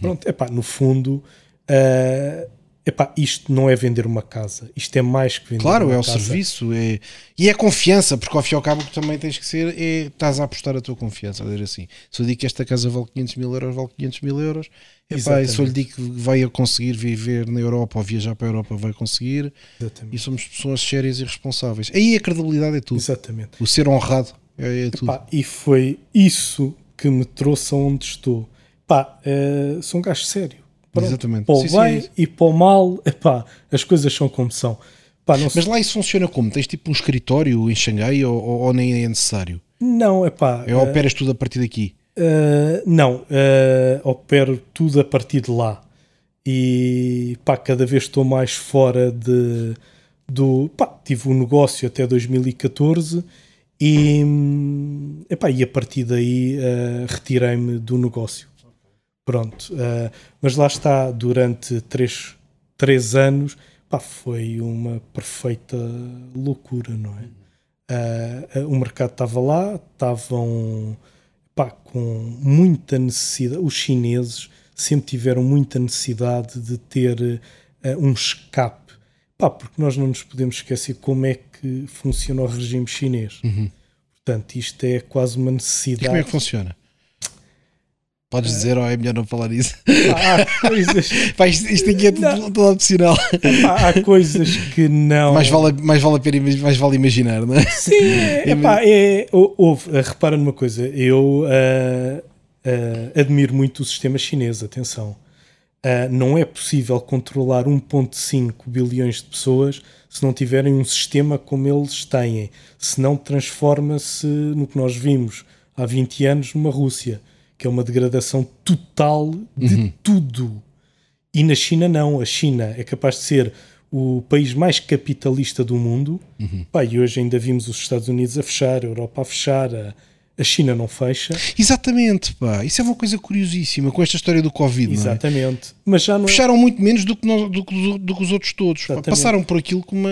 Pronto, epá, no fundo, uh, epá, isto não é vender uma casa, isto é mais que vender Claro, uma é o casa. serviço. É... E é confiança, porque ao fim e ao cabo que também tens que ser é estás a apostar a tua confiança. A dizer assim, se eu digo que esta casa vale 500 mil euros, vale 500 mil euros. Epá, e se eu lhe digo que vai a conseguir viver na Europa ou viajar para a Europa, vai conseguir. Exatamente. E somos pessoas sérias e responsáveis. Aí a credibilidade é tudo. Exatamente. O ser honrado é, é tudo. Pá, e foi isso que me trouxe aonde estou. Pá, eh, sou um gajo sério. Pronto, Exatamente. Para o Sim, sim, é bem isso. e para o mal, epá, as coisas são como são. Pá, Mas lá isso funciona como? Tens tipo um escritório em Xangai ou, ou- ou nem é necessário? não, epá, É operas tudo a partir daqui? Uh, não, uh, opero tudo a partir de lá e pá, cada vez estou mais fora de do pá, tive um negócio até 2014 e, hum, epá, e a partir daí uh, retirei-me do negócio. Pronto, uh, mas lá está, durante três, três anos pá, foi uma perfeita loucura, não é? Uh, uh, o mercado estava lá, estavam pá, com muita necessidade. Os chineses sempre tiveram muita necessidade de ter eh, um escape, pá, porque nós não nos podemos esquecer como é que funciona o regime chinês. Portanto, isto é quase uma E necessidade. como é que funciona? Podes dizer ou é melhor não falar nisso? Pá, há coisas, Pá, isto, isto aqui é tudo, tudo opcional. pá, há coisas que não. Mais vale, mais vale a pena, mais vale imaginar, não é? Sim, é, é, hou- houve, eh, repara numa coisa, eu ah, ah, admiro muito o sistema chinês, atenção. Ah, não é possível controlar 1.5 bilhões de pessoas se não tiverem um sistema como eles têm. Senão transforma-se no que nós vimos há 20 anos numa Rússia, que é uma degradação total de tudo. E na China não. A China é capaz de ser o país mais capitalista do mundo. Pá, e hoje ainda vimos os Estados Unidos a fechar, a Europa a fechar, a, a China não fecha. Exatamente, pá. Isso é uma coisa curiosíssima com esta história do Covid, é? Exatamente. Mas já não é. Fecharam muito menos do que, nós- do que, do que os outros todos. Passaram por aquilo com uma,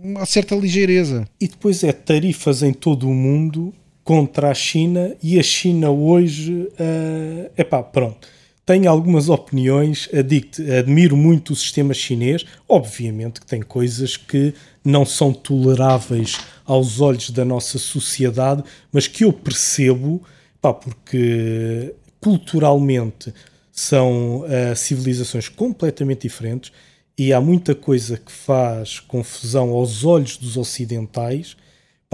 uma certa ligeireza. E depois é tarifas em todo o mundo contra a China e a China hoje, é epá, pronto. Tenho algumas opiniões, digo-te, admiro muito o sistema chinês. Obviamente que tem coisas que não são toleráveis aos olhos da nossa sociedade, mas que eu percebo, pá, porque culturalmente são ah, civilizações completamente diferentes e há muita coisa que faz confusão aos olhos dos ocidentais.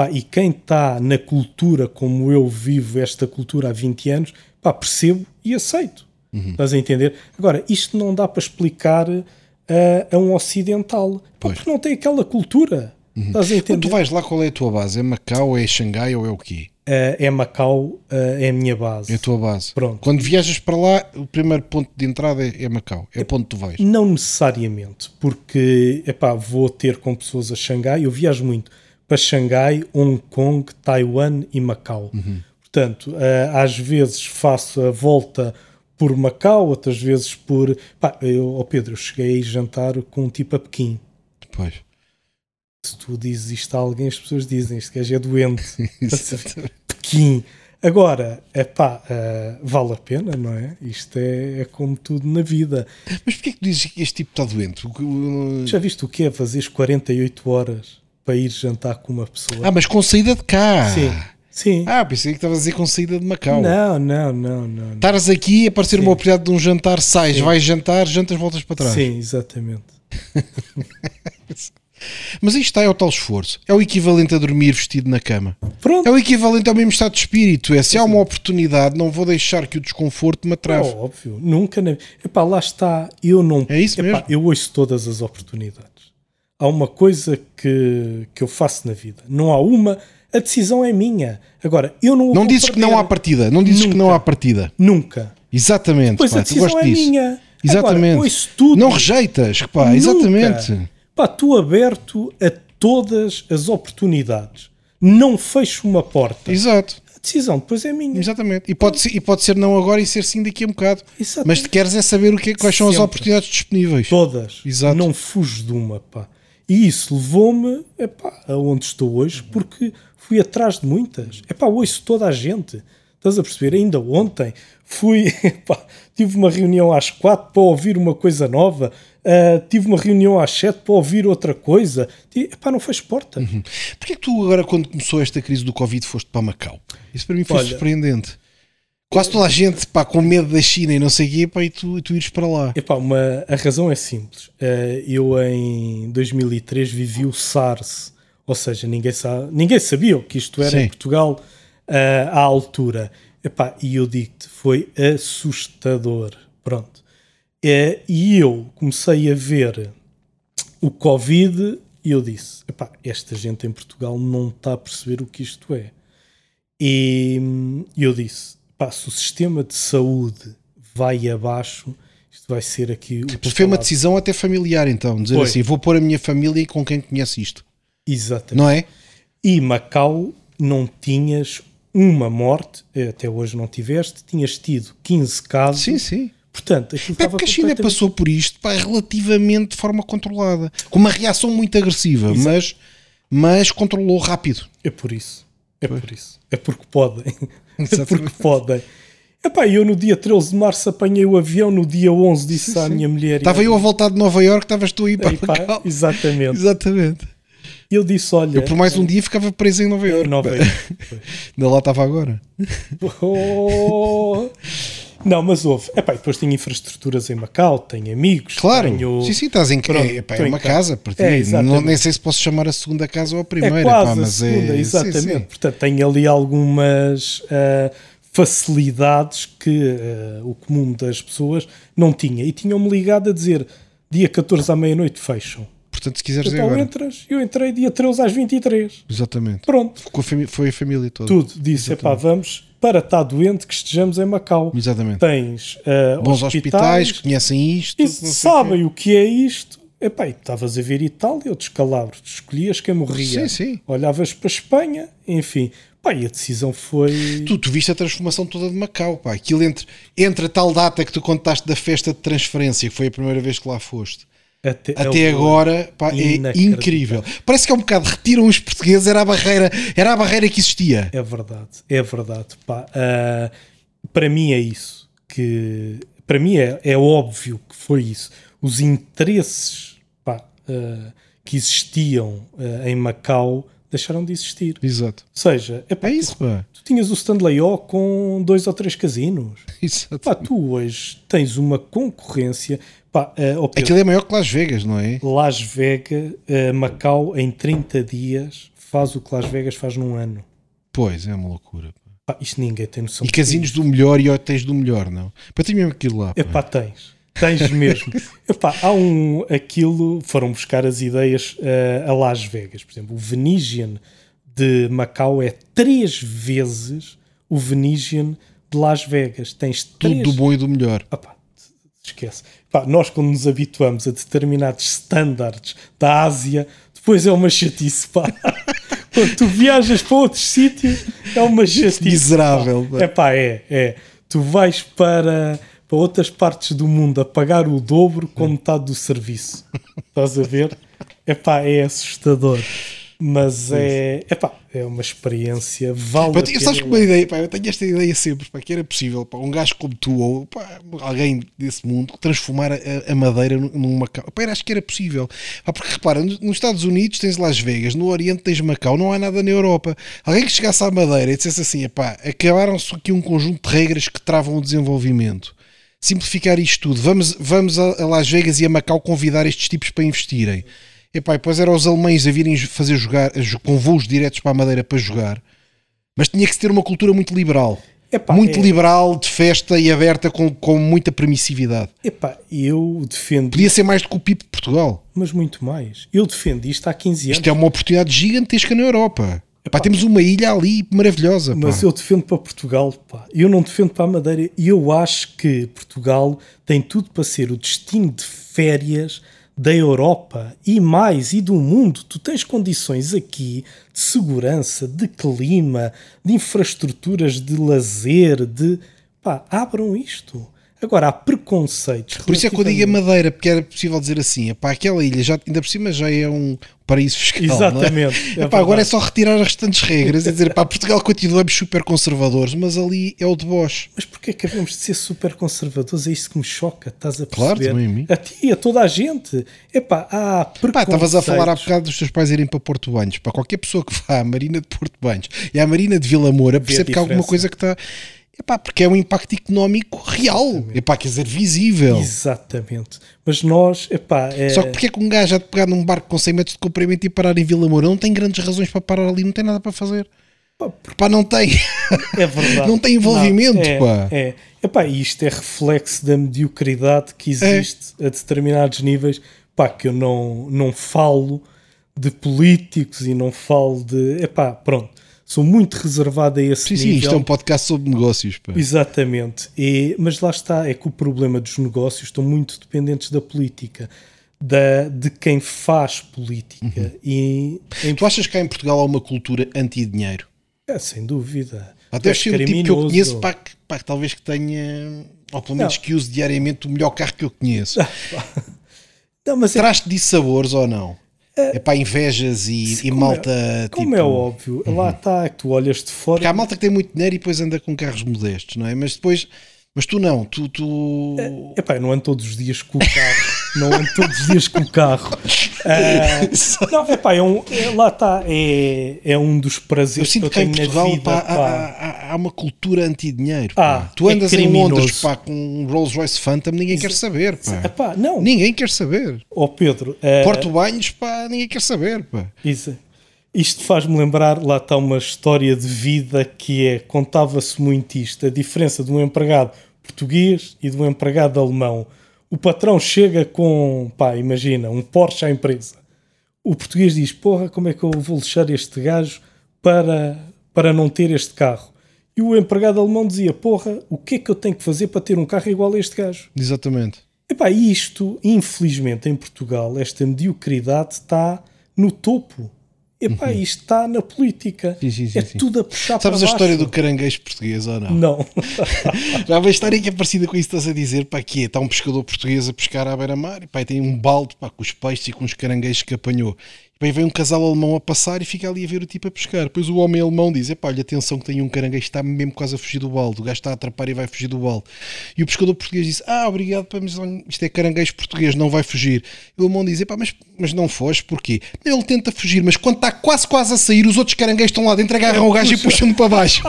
Pá, e quem está na cultura como eu vivo esta cultura há 20 anos, pá, percebo e aceito. Estás a entender? Agora, isto não dá para explicar ah, a um ocidental, pá, porque não tem aquela cultura. Estás a Quando entender? tu vais lá, qual é a tua base? É Macau, é Xangai ou é o quê? Ah, é Macau, ah, é a minha base. É a tua base. Pronto. Quando viajas para lá, o primeiro ponto de entrada é, é Macau. É ponto que tu vais. Não necessariamente, porque epá, vou ter com pessoas a Xangai, eu viajo muito para Xangai, Hong Kong, Taiwan e Macau. Portanto, ah, às vezes faço a volta por Macau, outras vezes por. Pá, eu, oh Pedro, eu cheguei a jantar com um tipo a Pequim. Pois. Se tu dizes isto a alguém, as pessoas dizem: Este gajo é doente. Pequim. Agora, epá, ah, vale a pena, não é? Isto é, é como tudo na vida. Mas porquê que tu dizes que este tipo está doente? Que- Já viste o que é fazeres 48 horas para ir jantar com uma pessoa? Ah, mas com saída de cá. sim, sim. Ah, pensei que estavas a dizer com saída de Macau. não, não, não, não. Estares aqui, aparecer Sim. uma oportunidade de um jantar, sais, Sim. vais jantar, jantas, voltas para trás. Sim, exatamente. Mas isto está é o tal esforço. É o equivalente a dormir vestido na cama. Pronto. É o equivalente ao mesmo estado de espírito. É se há uma oportunidade, não vou deixar que o desconforto me É atrave. óbvio, nunca. Na... Epá, lá está. Eu não. É isso Epá, mesmo. Eu ouço todas as oportunidades. Há uma coisa que, que eu faço na vida. Não há uma. A decisão é minha. Agora, eu não. Não dizes que não há partida. Não dizes que não Nunca. há partida. Nunca. Exatamente. Pois pá, a decisão é disso. minha. Exatamente. Agora, tudo. Não rejeitas, pá, Nunca. exatamente. Pá, estou aberto a todas as oportunidades. Não fecho uma porta. Exato. A decisão depois é minha. Exatamente. E pode, ser, e pode ser não agora e ser sim daqui a um bocado. Exato. Mas te queres é saber o que, é- quais são as Sempre. oportunidades disponíveis. Todas. Exato. Não fujo de uma, pá. E isso levou-me epá, aonde estou hoje, porque fui atrás de muitas. Epá, ouço toda a gente. Estás a perceber? Ainda ontem fui, pá, tive uma reunião às quatro para ouvir uma coisa nova, uh, tive uma reunião às sete para ouvir outra coisa. E, pá, não fez porta. Uhum. Porquê que tu agora, quando começou esta crise do Covid, foste para Macau? Isso para mim foi Olha, surpreendente. Quase toda a gente pá, com medo da China e não sei o quê, pá, e tu, tu ires para lá. Epá, uma, a razão é simples. Uh, eu em 2003 vivi o SARS, ou seja, ninguém, sabe, ninguém sabia o que isto era Sim. em Portugal uh, à altura. Epá, e eu digo-te, foi assustador. Pronto. Uh, e eu comecei a ver o Covid e eu disse: epá, esta gente em Portugal não está a perceber o que isto é. E eu disse: pá, se o sistema de saúde vai abaixo, isto vai ser aqui. Tipo, foi uma decisão até familiar, então, dizer foi. assim: vou pôr a minha família com quem conhece isto. Exatamente. Não é? E Macau não tinhas uma morte, até hoje não tiveste, tinhas tido 15 casos. Sim, sim. Portanto, aquilo é porque a China passou por isto pá, relativamente de forma controlada, com uma reação muito agressiva, mas, mas controlou rápido. É por isso. É por isso. É porque podem. porque podem. Epá, eu no dia 13 de março apanhei o avião, no dia 11 disse sim, à sim. minha mulher... Estava eu a voltar de Nova Iorque, estavas tu aí para Epá, Exatamente. exatamente. Eu disse, olha... Eu por mais um dia ficava preso em Nova Iorque. Nova Iorque. Ainda lá estava agora. Oh. Não, mas houve. Epá, depois tenho infraestruturas em Macau, tenho amigos. Claro, tenho... sim, sim, estás em casa. É, é uma casa para ti. É, não, nem sei se posso chamar a segunda casa ou a primeira. É quase pá, mas a é- segunda, é... exatamente. Sim, sim. Portanto, tenho ali algumas uh, facilidades que uh, o comum das pessoas não tinha. E tinham-me ligado a dizer dia 14 à meia-noite fecham. Portanto, se quiseres então, agora. entras, eu entrei dia 13 às 23. Exatamente. Pronto. Foi a família toda. Tudo. Disse, epá, vamos para estar doente que estejamos em Macau. Exatamente. Tens uh, bons hospitais, hospitais, que conhecem isto. E sabem o que é isto. Epá, estavas a ver Itália ou descalabro. escolhias quem morria. Sim, sim. Olhavas para a Espanha, enfim. Pá, e a decisão foi. Tu, tu viste a transformação toda de Macau, pá. Aquilo entre, entre a tal data que tu contaste da festa de transferência, que foi a primeira vez que lá foste, até, Até é agora pá, é incrível. Parece que é um bocado retiram os portugueses, era a barreira, era a barreira que existia. É verdade, é verdade. Pá. Uh, para mim é isso. Que, para mim é, é óbvio que foi isso. Os interesses pá, uh, que existiam uh, em Macau deixaram de existir. Exato. Ou seja, epá, é isso, tu, pá. tu tinhas o Stanley O com dois ou três casinos. Exato. Pá, tu hoje tens uma concorrência. Pá, uh. Aquilo é maior que Las Vegas, não é? Las Vegas, uh, Macau, em 30 dias, faz o que Las Vegas faz num ano. Pois, é uma loucura. Pá, isto ninguém tem noção. E casinos do melhor e hotéis do melhor, não? Para ter mesmo aquilo lá. É pá, tens. Tens mesmo. Epá, há um. Aquilo. Foram buscar as ideias uh, a Las Vegas. Por exemplo, o Venetian de Macau é três vezes o Venetian de Las Vegas. Tens três... Tudo do bom e do melhor. Epá, esquece. Epá, nós, quando nos habituamos a determinados standards da Ásia, depois é uma chatice. Pá. quando tu viajas para outros sítios, é uma chatice. Miserável. É pá, é, é. Tu vais para para outras partes do mundo a pagar o dobro com metade do serviço. Estás a ver? Epá, é assustador. Mas é, epá, é uma experiência vale pá, Sabes que uma ideia, pá, eu tenho esta ideia sempre, pá, que era possível pá, um gajo como tu ou pá, alguém desse mundo transformar a, a madeira numa pá, acho que era possível. Pá, porque repara, nos Estados Unidos tens Las Vegas, no Oriente tens Macau, não há nada na Europa. Alguém que chegasse à madeira e dissesse assim, epá, acabaram-se aqui um conjunto de regras que travam o desenvolvimento simplificar isto tudo. Vamos, vamos a, Las Vegas e a Macau convidar estes tipos para investirem. Epá, e depois eram os alemães a virem fazer jogar com voos diretos para a Madeira para jogar. Mas tinha que ter uma cultura muito liberal. Epá, muito é... liberal, de festa e aberta com, com muita permissividade. Epá, eu defendo. Podia ser mais do que o PIB de Portugal. Mas muito mais. Eu defendo isto há 15 anos. Isto é uma oportunidade gigantesca na Europa. Pá, temos uma ilha ali maravilhosa. Mas pá. eu defendo para Portugal, pá. eu não defendo para a Madeira. E eu acho que Portugal tem tudo para ser o destino de férias da Europa e mais, e do mundo. Tu tens condições aqui de segurança, de clima, de infraestruturas de lazer, de. Pá, abram isto. Agora, há preconceitos. Por isso é que eu digo a Madeira, porque era possível dizer assim: epá, aquela ilha, já, ainda por cima, já é um paraíso fiscal. Exatamente. Não é? Epá, agora é só retirar as restantes regras e dizer: pá, Portugal continuamos super conservadores, mas ali é o deboche. Mas porquê que havemos de ser super conservadores? É isso que me choca, estás a perceber? Claro, também a mim. A ti a toda a gente. Epá, há Pá, estavas a falar há bocado dos teus pais irem para Porto Banhos. Para qualquer pessoa que vá à Marina de Porto Banhos e à Marina de Vila Moura, percebe que há alguma coisa que está. Epá, porque é um impacto económico real, epá, quer dizer, visível. Exatamente. Mas nós, epá, é... Só que porque é que um gajo há de pegar num barco com 100 metros de comprimento e parar em Vila Moura? Não tem grandes razões para parar ali, não tem nada para fazer. Pá, pá não tem. É verdade. não tem envolvimento, não, é, pá. É. Epá, isto é reflexo da mediocridade que existe é. a determinados níveis, pá, que eu não, não falo de políticos e não falo de. Epá, pronto sou muito reservado a esse sim, nível. Sim, isto é um podcast sobre negócios. Pá. Exatamente. E, mas lá está, é que o problema dos negócios estão muito dependentes da política, da, de quem faz política. Uhum. E, em... Tu achas que há em Portugal há uma cultura anti-dinheiro? É, sem dúvida. Até ser o tipo que eu conheço, pá, que, pá, que talvez que tenha, ou pelo menos não. que use diariamente o melhor carro que eu conheço. não, mas é Traz-te sabores ou não? É para invejas e, e malta. É, tipo... Como é óbvio, uhum. lá está, que tu olhas de fora. Porque há malta que tem muito dinheiro e depois anda com carros modestos, não é? Mas depois. Mas tu não, tu. tu... É, epá, eu não ando todos os dias com o carro. não ando todos os dias com o carro. Uh, não, epá, é um, é, lá está, é, é um dos prazeres eu que eu tenho que em Portugal, vida, pá, pá. Há, há, uma cultura anti-dinheiro. Ah, tu andas é em Londres pá, com um Rolls Royce Phantom, ninguém quer saber. Pá. Epá, não. Ninguém quer saber. Ó oh, Pedro, uh, Porto Banhos, pá, ninguém quer saber. Pá. Isso. Isto faz-me lembrar, lá está uma história de vida que é, contava-se muito isto, a diferença de um empregado português e de um empregado alemão. O patrão chega com, pá, imagina, um Porsche à empresa. O português diz: Porra, como é que eu vou deixar este gajo para, para não ter este carro? E o empregado alemão dizia: Porra, o que é que eu tenho que fazer para ter um carro igual a este gajo? Exatamente. Epá, isto, infelizmente, em Portugal, esta mediocridade está no topo. Epá, uhum. isto está na política. Sim, sim, sim, é tudo a puxar Sabes para a história do caranguejo português ou não? Não. Já uma história que é parecida com isso que estás a dizer. Pá, é, está um pescador português a pescar à beira-mar e pá, tem um balde pá, com os peixes e com os caranguejos que apanhou. Bem, vem um casal alemão a passar e fica ali a ver o tipo a pescar. Depois o homem alemão diz: Epá, olha, atenção que tem um caranguejo, está mesmo quase a fugir do balde. O gajo está a atrapar e vai fugir do balde. E o pescador português diz: Ah, obrigado, mas isto é caranguejo português, não vai fugir. E o alemão diz: Epá, mas, mas não foge, porquê? Ele tenta fugir, mas quando está quase, quase a sair, os outros caranguejos estão lá dentro, agarram o gajo e puxam-no para baixo.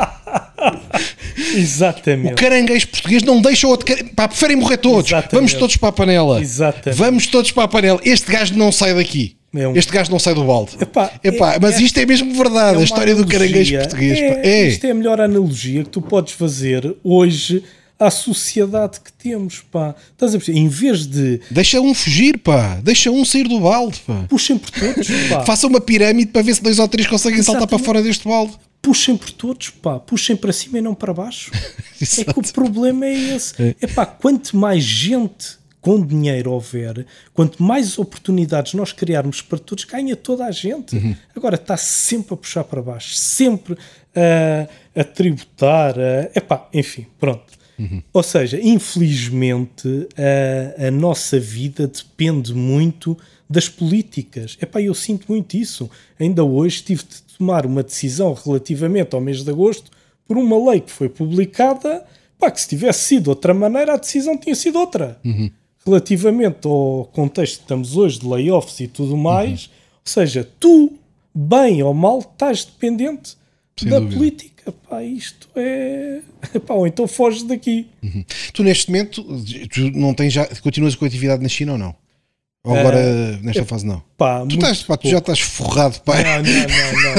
Exatamente. O caranguejo português não deixa o outro. Pá, preferem morrer todos. Exatamente. Vamos todos para a panela. Exatamente. Vamos todos para a panela. Este gajo não sai daqui. É um... Este gajo não sai do balde. Epá, Epá, é, mas é, isto é mesmo verdade, é a história analogia, do caranguejo português. É, é, Isto é a melhor analogia que tu podes fazer hoje à sociedade que temos, pá. Estás a perceber? Em vez de... Deixa um fugir, pá. Deixa um sair do balde, pá. Puxem por todos, pá. Faça uma pirâmide para ver se dois ou três conseguem Exatamente. saltar para fora deste balde. Puxem por todos, pá. Puxem para cima e não para baixo. é que o problema é esse. É pá, quanto mais gente com dinheiro houver, quanto mais oportunidades nós criarmos para todos, ganha toda a gente. Uhum. Agora está sempre a puxar para baixo, sempre a, a tributar, a, epá, enfim, pronto. Uhum. Ou seja, infelizmente a, a, nossa vida depende muito das políticas. Epá, eu sinto muito isso. Ainda hoje tive de tomar uma decisão relativamente ao mês de agosto por uma lei que foi publicada, pá, que se tivesse sido de outra maneira a decisão tinha sido outra. Uhum relativamente ao contexto que estamos hoje de layoffs e tudo mais, uhum. ou seja, tu, bem ou mal, estás dependente Sem da dúvida. política. Pá, isto é. Pá, ou então foges daqui. Uhum. Tu, neste momento, tu não tens já. Continuas com a atividade na China ou não? Ou agora uh, nesta fase não? Pá, tu, estás, pá, tu já estás forrado, pá. Não, não, não,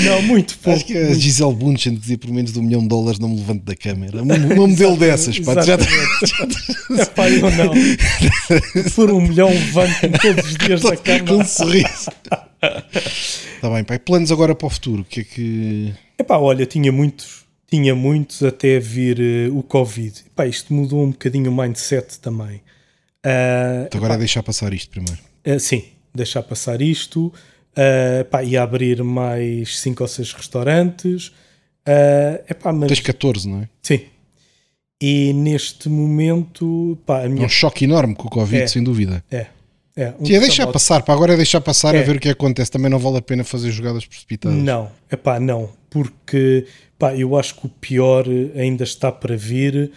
não. não muito pouco. Acho que a Gisele Bundchen dizia por menos de um milhão de dólares não me levanto da câmera. Um, um modelo dessas, pá. Já, já, é pá, eu não. Por um milhão levanto todos os dias da câmera. Com um sorriso. Está bem, pá. E planos agora para o futuro? O que é que. É pá, olha, tinha muitos. Tinha muitos até vir uh, o Covid. Pá, isto mudou um bocadinho o mindset também. Uh, agora é deixar passar isto primeiro. Uh, sim, deixar passar isto uh, pá, e abrir mais 5 ou 6 restaurantes. Uh, epá, mas... Tens 14, não é? Sim. E neste momento, pá, a É minha. um choque enorme com o Covid, É. sem dúvida. É. É, um é deixar passar, pá. Agora é deixar passar a É. ver o que acontece. Também não vale a pena fazer jogadas precipitadas. Não, é pá, não. Porque, pá, eu acho que o pior ainda está para vir.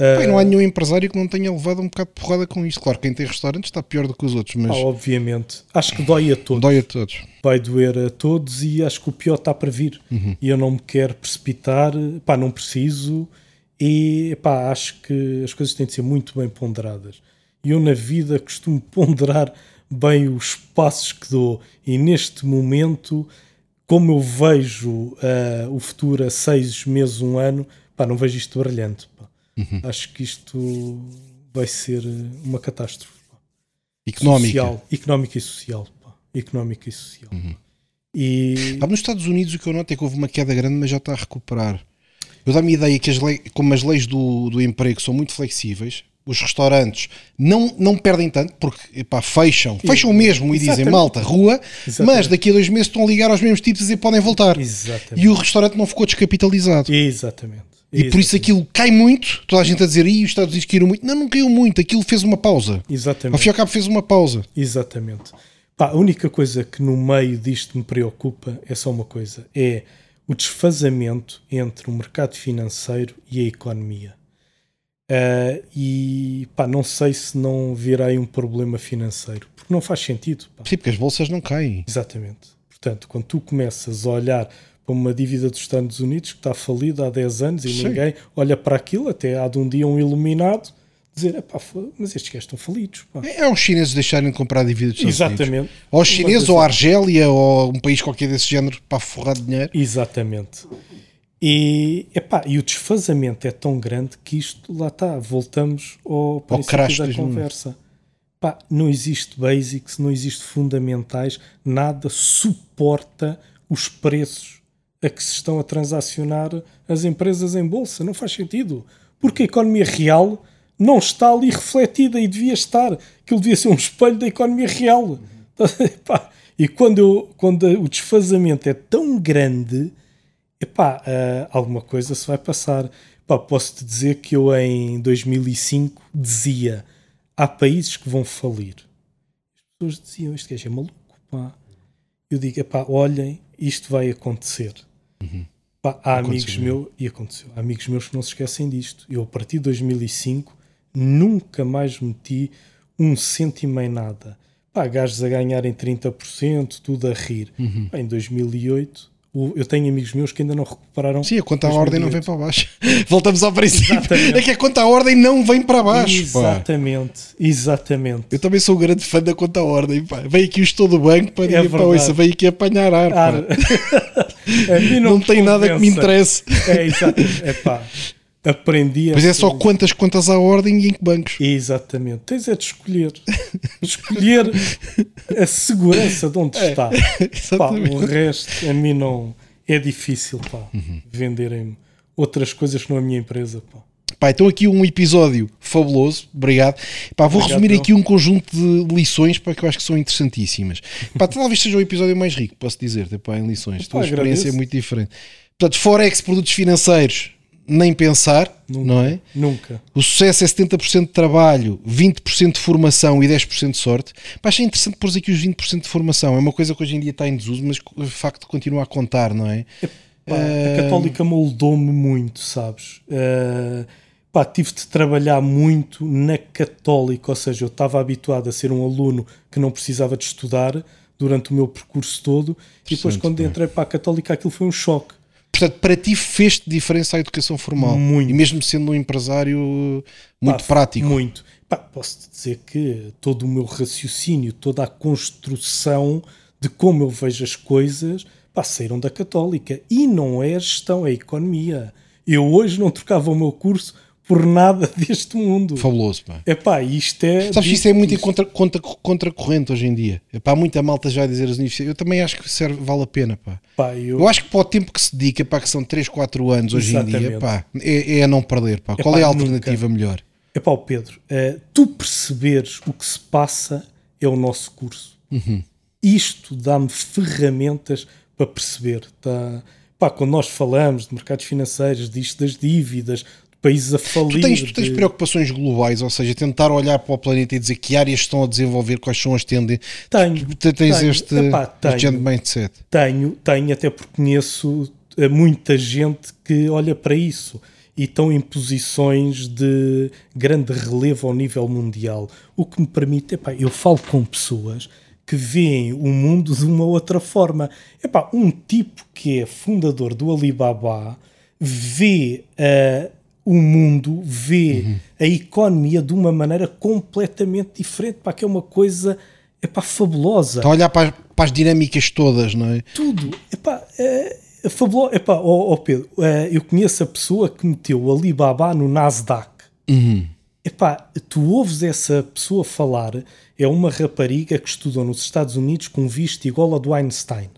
E não há nenhum empresário que não tenha levado um bocado de porrada com isto. Claro, quem tem restaurantes está pior do que os outros, mas Ah, obviamente. Acho que dói a todos. dói a todos. Vai doer a todos e acho que o pior está para vir. E eu não me quero precipitar, pá, não preciso. E pá, acho que as coisas têm de ser muito bem ponderadas. E eu na vida costumo ponderar bem os passos que dou. E neste momento, como eu vejo ah, o futuro a seis meses, um ano, pá, não vejo isto brilhante. Pá. Acho que isto vai ser uma catástrofe. pá Económica. social, económica e social, pá. económica e social. E Pá, nos Estados Unidos o que eu noto é que houve uma queda grande, mas já está a recuperar. Eu dá-me a ideia que as leis, como as leis do, do emprego são muito flexíveis, os restaurantes não, não perdem tanto, porque epá, fecham, fecham mesmo e dizem malta, rua, Exatamente. mas daqui a dois meses estão a ligar aos mesmos tipos e podem voltar. exatamente, E o restaurante não ficou descapitalizado. exatamente. E por isso aquilo cai muito, toda a gente a dizer, e os Estados Unidos caíram muito. Não, não caiu muito, aquilo fez uma pausa. Ao Exatamente. fim e ao cabo fez uma pausa. Exatamente. Pá, a única coisa que no meio disto me preocupa é só uma coisa: é o desfazamento entre o mercado financeiro e a economia. Ah, e pá, não sei se não virá aí um problema financeiro, porque não faz sentido. pá. Sim, porque as bolsas não caem. Exatamente. Portanto, quando tu começas a olhar para uma dívida dos Estados Unidos que está falida há 10 anos e Sim. ninguém olha para aquilo, até há de um dia um iluminado dizer: "Epá, fo- mas estes gajos estão falidos. pá." É aos chineses deixarem de comprar dívidas dos Estados Unidos. Exatamente. Ou os chineses, ou a Argélia, ou um país qualquer desse género para forrar dinheiro. Exatamente. E, epá, e o desfazamento é tão grande que isto, lá está, voltamos ao princípio crash da 2001. conversa. Pá, não existe basics, não existe fundamentais, nada suporta os preços a que se estão a transacionar as empresas em bolsa. Não faz sentido. Porque a economia real não está ali refletida e devia estar. Aquilo devia ser um espelho da economia real. Pá, e quando, eu, quando o desfazamento é tão grande, epá, ah, alguma coisa se vai passar. Pá, Posso-te dizer que eu em 2005 dizia há países que vão falir. As pessoas diziam, este gajo é maluco. Pá. Eu digo, epá, olhem, isto vai acontecer. Pá, há amigos meus, e aconteceu, há amigos meus que não se esquecem disto. Eu, a partir de 2005, nunca mais meti um cêntimo em nada. Pá, gajos a ganharem 30%, tudo a rir. Uhum. Pá, em 2008, o- eu tenho amigos meus que ainda não recuperaram. Sim, a conta à ordem não vem 2008. para baixo. Voltamos ao princípio. Exatamente. É que a conta à ordem não vem para baixo. pá. Exatamente, exatamente. Eu também sou um grande fã da conta à ordem. Pá. Vem aqui o estou do banco para É verdade. ouça, vem aqui apanhar ar. Ar. Não, me tem nada que me interesse. É, exatamente. É pá, aprendi a Pois é só quantas contas à ordem e em que bancos. Exatamente. Tens é de escolher. escolher a segurança de onde está. Pá, o resto, a mim não. É difícil, pá, venderem outras coisas que não a minha empresa, pá. Pá, então aqui um episódio fabuloso, obrigado. Pá, vou Obrigado, resumir eu. aqui um conjunto de lições para que eu acho que são interessantíssimas. Pá, talvez seja o episódio mais rico, posso dizer, pá, em lições. A tua Pá, experiência agradeço. é muito diferente. Portanto, Forex, produtos financeiros, nem pensar, não é? Nunca. O sucesso é 70% de trabalho, 20% de formação e 10% de sorte. Pá, achei interessante pôr aqui os 20% de formação. É uma coisa que hoje em dia está em desuso, mas de facto continua a contar, não é? Pá, a católica moldou-me muito, sabes? Uh, pá, tive de trabalhar muito na católica, ou seja, eu estava habituado a ser um aluno que não precisava de estudar durante o meu percurso todo, e depois quando pá. entrei para a católica aquilo foi um choque. Portanto, para ti fez-te diferença a educação formal. Muito. E mesmo sendo um empresário muito Pá, prático. Muito. Pá, posso-te dizer que todo o meu raciocínio, toda a construção de como eu vejo as coisas, pá, saíram da católica. E não é a gestão, é a economia. Eu hoje não trocava o meu curso por nada deste mundo. Fabuloso, pá. Epá, isto é. Sabes que isso é muito em isto- contra, contra, contracorrente hoje em dia. Epá, há muita malta já a dizer as universidades. Eu também acho que serve, vale a pena, pá. Pá, eu, Eu acho que para o tempo que se dedica, pá, que são 3, 4 anos hoje em dia, Exatamente. pá, é, é a não perder, pá. Qual Epá, é a nunca. alternativa melhor? Epá, ó Pedro, eh, tu perceberes o que se passa é o nosso curso. Isto dá-me ferramentas para perceber. Tá? Pá, quando nós falamos de mercados financeiros, disto das dívidas, países a falir. Tu tens, tu tens de- preocupações globais, ou seja, tentar olhar para o planeta e dizer que áreas estão a desenvolver, quais são as tendências. Tenho, Tu Tens tenho. este, Epá, este tenho. de mindset. tenho, tenho, até porque conheço eh, muita gente que olha para isso e estão em posições de grande relevo ao nível mundial. O que me permite, epá, eu falo com pessoas que veem o mundo de uma outra forma. Epá, um tipo que é fundador do Alibaba vê eh, o mundo, vê a economia de uma maneira completamente diferente, pá, que é uma coisa epá, fabulosa Está a olhar para, as- para as dinâmicas todas, não é? tudo. Epá, é, é fabuloso. Epá, ó, ó Pedro, é, eu conheço a pessoa que meteu o Alibaba no Nasdaq. Epá, tu ouves essa pessoa falar, é uma rapariga que estudou nos Estados Unidos com visto igual ao do Einstein.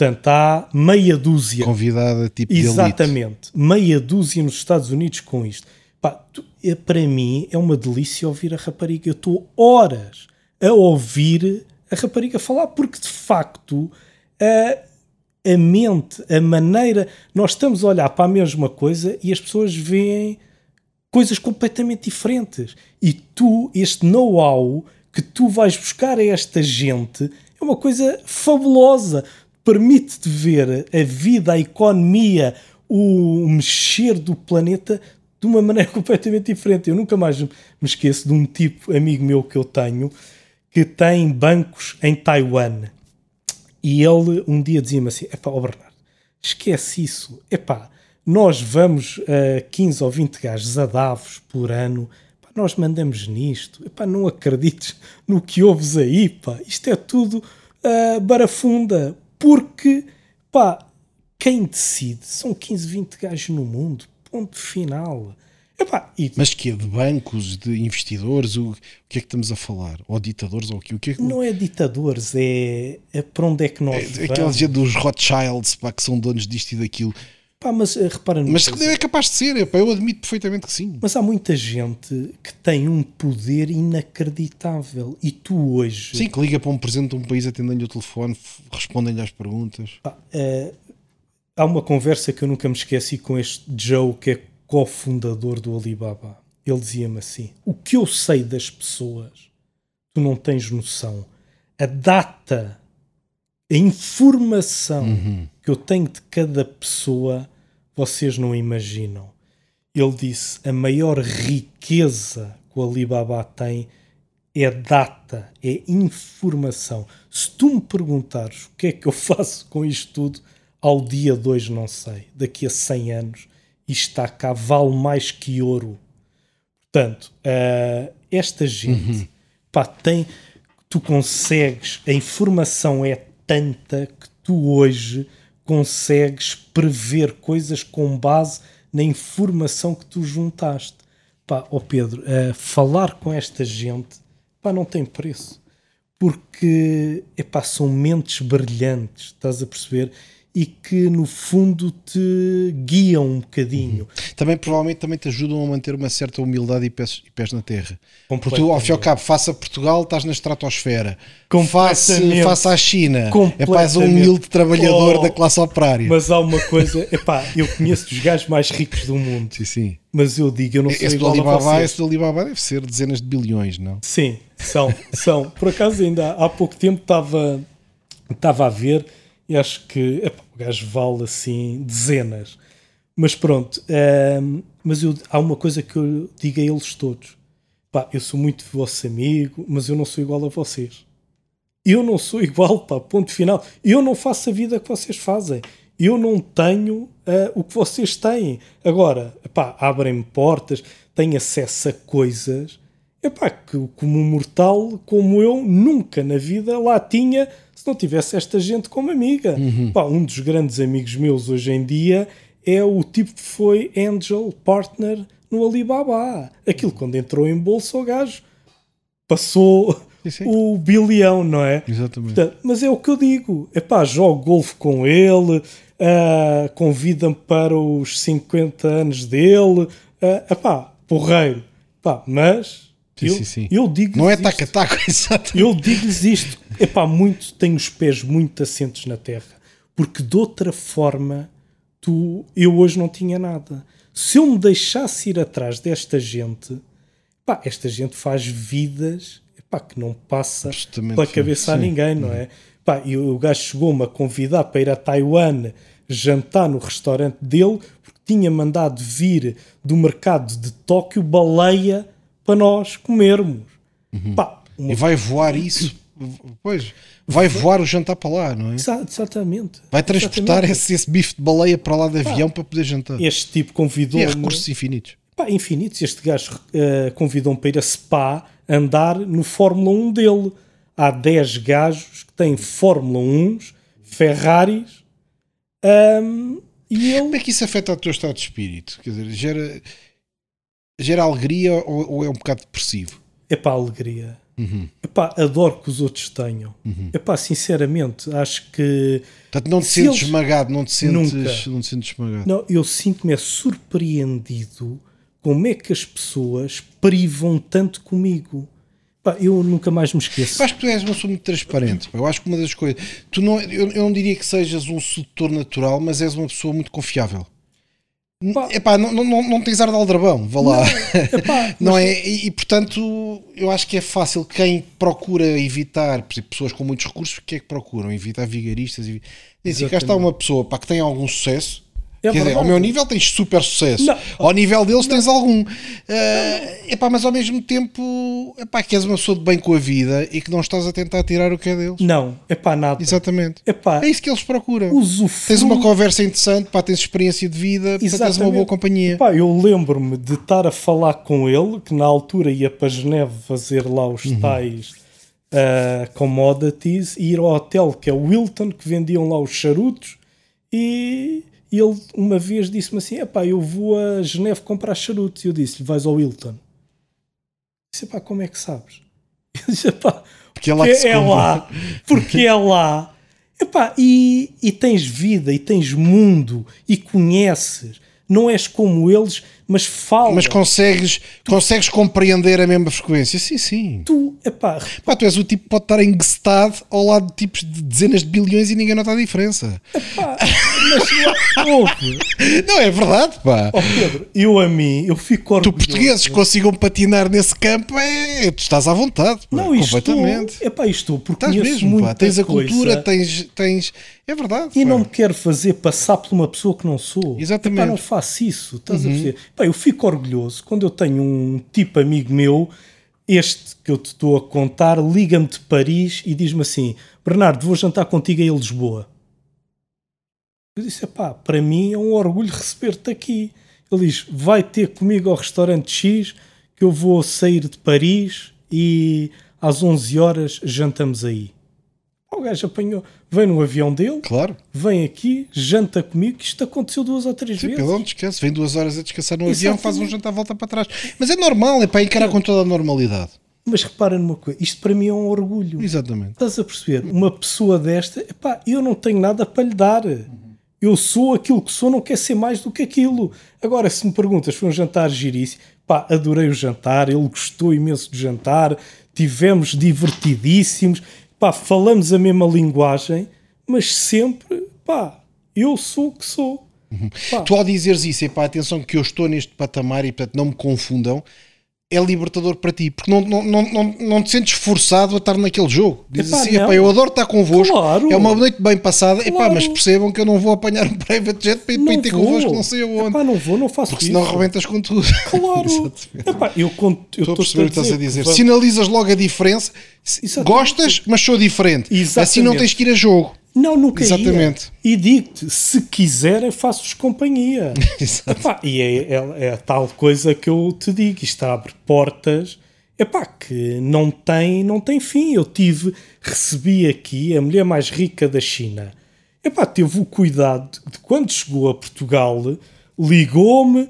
Portanto, há meia dúzia. Convidada tipo. Exatamente. Meia dúzia nos Estados Unidos com isto. Pá, tu- é, para mim é uma delícia ouvir a rapariga. Eu estou horas a ouvir a rapariga falar, porque de facto a, a mente, a maneira. Nós estamos a olhar para a mesma coisa e as pessoas veem coisas completamente diferentes. E tu, este know-how que tu vais buscar a esta gente é uma coisa fabulosa. Permite-te ver a vida, a economia, o mexer do planeta de uma maneira completamente diferente. Eu nunca mais me esqueço de um tipo amigo meu que eu tenho que tem bancos em Taiwan. E ele um dia dizia-me assim: Epá, ó Bernardo, esquece isso. Epá, nós vamos a 15 ou 20 gajos a Davos por ano. Epá, nós mandamos nisto. Epá, não acredites no que ouves aí. Pá. Isto é tudo ah, barafunda. Porque, pá, quem decide são 15, 20 gajos no mundo. Ponto final. Epá, e Mas que é de bancos, de investidores, o, o que é que estamos a falar? Ou ditadores, ou o que? O que é que não é ditadores, é, é para onde é que nós é, aquela gente dos Rothschilds, pá, que são donos disto e daquilo. Pá, mas eh, repara Mas se coisa. é capaz de ser, pá, eu admito perfeitamente que sim. Mas há muita gente que tem um poder inacreditável. E tu hoje. Sim, que liga para um presidente de um país, atendendo-lhe o telefone, respondem-lhe às perguntas. eh, há uma conversa que eu nunca me esqueci com este Joe, que é cofundador do Alibaba. Ele dizia-me assim: O que eu sei das pessoas, tu não tens noção. A data, a informação que eu tenho de cada pessoa, vocês não imaginam. Ele disse: a maior riqueza que o Alibaba tem é data, é informação. Se tu me perguntares o que é que eu faço com isto tudo, ao dia 2 não sei. Daqui a 100 anos, isto está cá, vale mais que ouro. Portanto, eh, esta gente pá, tem. Tu consegues, a informação é tanta que tu hoje consegues prever coisas com base na informação que tu juntaste. Pá, ó Pedro, eh, falar com esta gente pá, não tem preço. Porque epá, são mentes brilhantes, estás a perceber? E que no fundo te guiam um bocadinho. Também provavelmente também te ajudam a manter uma certa humildade e pés, e pés na terra. Porque tu, ao fim e ao cabo, faça Portugal, estás na estratosfera. Faça, faça a China. É paz um humilde trabalhador Oh, da classe operária. Mas há uma coisa, epá, eu conheço os gajos mais ricos do mundo, Sim, sim. mas eu digo, eu não sou Esse do igual a Alibaba, vocês. esse do Alibaba deve ser dezenas de bilhões, não? Sim, são, são. Por acaso ainda há pouco tempo estava estava a ver e acho que epá, o gajo vale assim dezenas. Mas pronto, ehm, mas eu, há uma coisa que eu digo a eles todos. Pá, eu sou muito vosso amigo, mas eu não sou igual a vocês. Eu não sou igual, pá, ponto final. Eu não faço a vida que vocês fazem. Eu não tenho ah, o que vocês têm. Agora, pá, abrem-me portas, tenho acesso a coisas epá, que como mortal como eu nunca na vida lá tinha se não tivesse esta gente como amiga. Pá, um dos grandes amigos meus hoje em dia é o tipo que foi Angel Partner no Alibaba. Aquilo quando entrou em bolsa o gajo passou Sim, sim. o bilhão, não é? Exatamente. Portanto, mas é o que eu digo. Epá, jogo golfe com ele, ah, convida-me para os 50 anos dele. ah, epá, porreiro. Pá, mas Sim, eu, sim, sim. eu digo Não é taca-taca, exatamente. eu digo-lhes isto. Epá, muito, tenho os pés muito assentes na terra. Porque de outra forma, tu, eu hoje não tinha nada. Se eu me deixasse ir atrás desta gente, pá, esta gente faz vidas pá, que não passa pela sim. cabeça a ninguém, não é? Pá, e o gajo chegou-me a convidar para ir a Taiwan jantar no restaurante dele porque tinha mandado vir do mercado de Tóquio baleia para nós comermos. Pá, uma E vai voar isso. Pois, vai voar o jantar para lá, não é? Exa- Exatamente. Vai transportar Exatamente. esse, esse bife de baleia para lá de avião para poder jantar. Este tipo E é recursos infinitos. Pá, infinitos. Este gajo eh, convidou-me para ir a Spa andar no Fórmula 1 dele. Há 10 gajos que têm Fórmula 1, Ferraris, ahm, e Como ele. é que isso afeta o teu estado de espírito? Quer dizer, gera, gera alegria ou, ou é um bocado depressivo? É pá, alegria. Uhum. Epá, adoro que os outros tenham. Epá, sinceramente, acho que. Portanto, não te Se sentes eles- esmagado, não te sentes, Nunca. não te sentes esmagado. Não, eu sinto-me é surpreendido como é que as pessoas privam tanto comigo. Pá, eu nunca mais me esqueço. Eu acho que tu és uma pessoa muito transparente. pá. Eu acho que uma das coisas. Tu não, eu, eu não diria que sejas um sedutor natural, mas és uma pessoa muito confiável. Pá. Epá, não, não, não, não tens ar de aldrabão, vá lá. Epá, Não é? E, e, portanto, eu acho que é fácil quem procura evitar, por exemplo, pessoas com muitos recursos, o que é que procuram? Evitar vigaristas. Diz assim, cá está uma pessoa para que tem algum sucesso. É Quer dizer, ao meu nível tens super sucesso. Não. Ao nível deles tens algum. Eh, epá, mas ao mesmo tempo, epá, que és uma pessoa de bem com a vida e que não estás a tentar tirar o que é deles. Não, é pá, nada. Exatamente. Epá, É isso que eles procuram. usufruo- Tens uma conversa interessante, pá, tens experiência de vida, portanto, tens uma boa companhia. Pá, eu lembro-me de estar a falar com ele, que na altura ia para Geneve fazer lá os Uhum. tais ah, commodities, e ir ao hotel que é o Wilton, que vendiam lá os charutos, e ele uma vez disse-me assim: Epá, eu vou a Geneve comprar charutos. E eu disse-lhe: Vais ao Wilton. Disse: Epá, como é que sabes? Eu disse: Epá, Porque é lá que é compra." lá, porque é lá. Epá, e, e tens vida, e tens mundo, e conheces. Não és como eles, mas fala. Mas consegues, consegues compreender a mesma frequência? Sim, sim. tu, epá, Pá, tu és o tipo que pode estar enguestado ao lado de tipos de dezenas de bilhões e ninguém nota a diferença. pá, mas ouve, Não, é verdade, pá. ó Pedro, eu a mim, eu fico Tu, orgulhoso. portugueses, que consigam patinar nesse campo, é, tu estás à vontade. pá, Não, isto completamente. Epá, estou, porque Estás mesmo, pá. Tens a cultura, tens, tens. É verdade. E pá. não me quero fazer passar por uma pessoa que não sou. Exatamente. Uhum. Epá, não faço isso. Estás a perceber? Pá, eu fico orgulhoso quando eu tenho um tipo amigo meu, este que eu te estou a contar, liga-me de Paris e diz-me assim: Bernardo, vou jantar contigo em Lisboa. Eu disse: pá, para mim é um orgulho receber-te aqui. Ele diz: vai ter comigo ao restaurante X que eu vou sair de Paris e às 11 horas jantamos aí. O gajo apanhou, vem no avião dele, Claro. vem aqui, janta comigo, que isto aconteceu duas ou três Sim, vezes. pelo menos descansa. Vem duas horas a descansar no avião, Exatamente. faz um jantar, volta para trás. Mas é normal, é para encarar com toda a normalidade. Mas repara numa coisa, isto para mim é um orgulho. Exatamente. Estás a perceber? Uma pessoa desta, epá, eu não tenho nada para lhe dar. Eu sou aquilo que sou, não quer ser mais do que aquilo. Agora, se me perguntas, foi um jantar giríssimo, pá, adorei o jantar, ele gostou imenso do jantar, tivemos divertidíssimos, pá, falamos a mesma linguagem, mas sempre, pá, eu sou o que sou. Pá, Tu ao dizeres isso, para atenção que eu estou neste patamar e portanto não me confundam, é libertador para ti, porque não, não, não, não, não te sentes forçado a estar naquele jogo. Dizes Epá, assim, epá, eu adoro estar convosco, Claro. é uma noite bem passada, epá, Claro. mas percebam que eu não vou apanhar um private jet para ir, para ir ter convosco não sei aonde, Epá, não vou, não faço porque isso. senão arrebentas com tudo. Claro. Epá, eu conto, Estou a perceber o que estás a dizer. Sinalizas logo a diferença. Exatamente. Gostas, mas sou diferente. Exatamente. Assim não tens que ir a jogo. Não, nunca Exatamente. ia. E digo-te, se quiserem, faço-vos companhia. Epá, e é, é- é a tal coisa que eu te digo, isto abre portas epá, que não tem, não tem fim. Eu tive, recebi aqui a mulher mais rica da China. Epá, teve o cuidado de quando chegou a Portugal, ligou-me,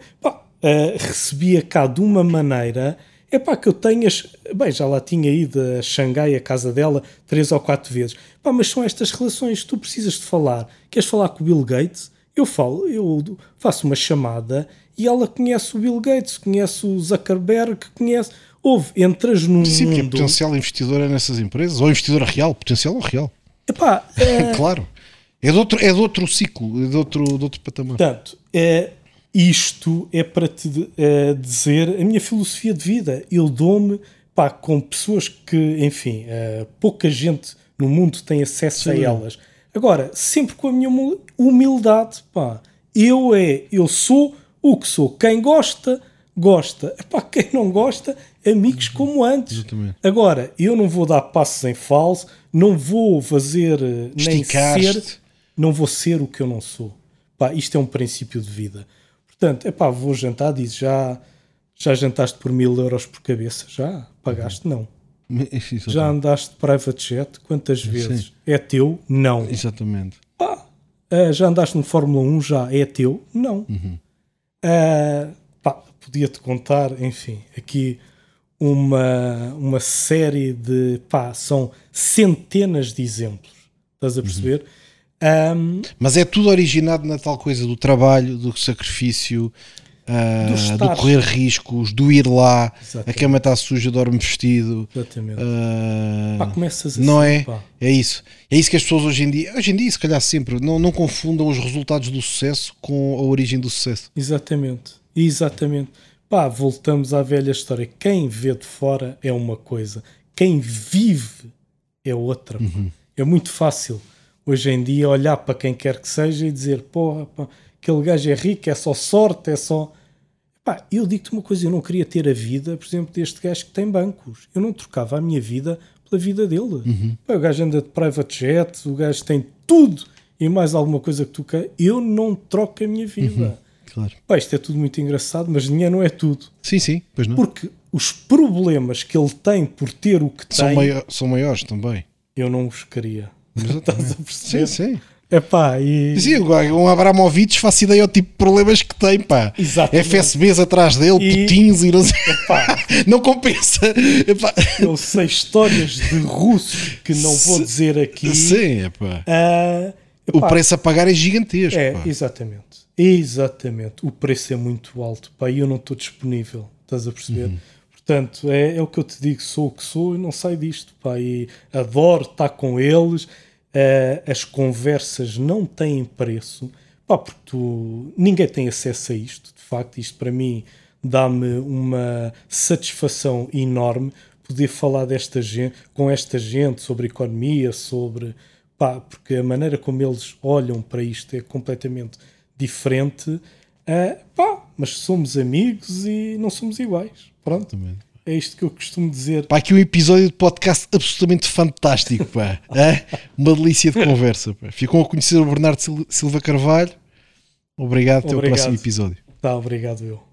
eh, recebia cá de uma maneira, epá, que eu tenhas, bem, já lá tinha ido a Xangai, a casa dela, três ou quatro vezes, pá, mas são estas relações, tu precisas de falar, queres falar com o Bill Gates? Eu falo, eu faço uma chamada e ela conhece o Bill Gates, conhece o Zuckerberg, conhece, houve, entras num Sim, porque é mundo... potencial investidor é nessas empresas, ou investidor real, potencial ou real. Epá, eh, Claro. É de outro, é de outro ciclo, é de outro, de outro patamar. Portanto, é, isto é para te uh, dizer a minha filosofia de vida. Eu dou-me com pessoas que, enfim, uh, pouca gente no mundo tem acesso Sim. a elas. Agora, sempre com a minha humildade, pá. Eu é, eu sou o que sou. Quem gosta, gosta. Epá, quem não gosta, amigos uhum. como antes. Exatamente. Agora, eu não vou dar passos em falso, não vou fazer eh, nem ser, não vou ser o que eu não sou. Pá, isto é um princípio de vida. Portanto, epá, vou jantar, diz já, já jantaste por mil euros por cabeça? Já? Pagaste? Não. Já andaste de private jet? Quantas vezes? Sim. É teu? Não. Exatamente. Pá, uh, já andaste no Fórmula 1? Já. É teu? Não. Uhum. Uh, pá, podia-te contar, enfim, aqui uma, uma série de. pá, são centenas de exemplos. Estás a perceber? Uhum. Um, Mas é tudo originado na tal coisa do trabalho, do sacrifício, uh, do, correr riscos, do ir lá, Exatamente. a cama está suja, dorme vestido. Exatamente. Uh, pá, começas assim, não é? Pá. É isso. É isso que as pessoas hoje em dia, hoje em dia, se calhar sempre, não, não confundam os resultados do sucesso com a origem do sucesso. Exatamente. Exatamente. Pá, voltamos à velha história. Quem vê de fora é uma coisa, quem vive é outra. Uhum. É muito fácil hoje em dia olhar para quem quer que seja e dizer: porra, pá, aquele gajo é rico, é só sorte, é só. Pá, eu digo-te uma coisa: eu não queria ter a vida, por exemplo, deste gajo que tem bancos. Eu não trocava a minha vida pela vida dele. Uhum. Pá, o gajo anda de private jet, o gajo tem tudo e mais alguma coisa que tu quer. Eu não troco a minha vida. Uhum. Claro. Pá, isto é tudo muito engraçado, mas dinheiro não é tudo. Sim, sim, pois não. Porque os problemas que ele tem por ter o que são tem. Maior, são maiores também. Eu não os queria. Estás a perceber? Sim, sim. Epá, e... Sim, um Abramovich faço ideia ao tipo de problemas que tem, pá. Exatamente. FSBs atrás dele, e... putins e não sei. Epá. não compensa. Epá. Eu sei histórias de russos que não vou Se... dizer aqui. Sim, epá. Uh, epá. O preço a pagar é gigantesco. É, pá. exatamente. Exatamente. O preço é muito alto, pá, e eu não estou disponível. Estás a perceber? Uhum. Portanto, é, é o que eu te digo, sou o que sou e não saio disto, pá, e adoro estar com eles Uh, as conversas não têm preço, pá, porque tu, ninguém tem acesso a isto, de facto, isto para mim dá-me uma satisfação enorme poder falar desta gente, com esta gente sobre economia, sobre pá, porque a maneira como eles olham para isto é completamente diferente. Uh, pá, mas somos amigos e não somos iguais. Pronto. Exatamente. É isto que eu costumo dizer. Pá, aqui um episódio de podcast absolutamente fantástico, pá. é? Uma delícia de conversa, pá. Ficam a conhecer o Bernardo Silva Carvalho. Obrigado, até o próximo episódio. Tá, obrigado eu.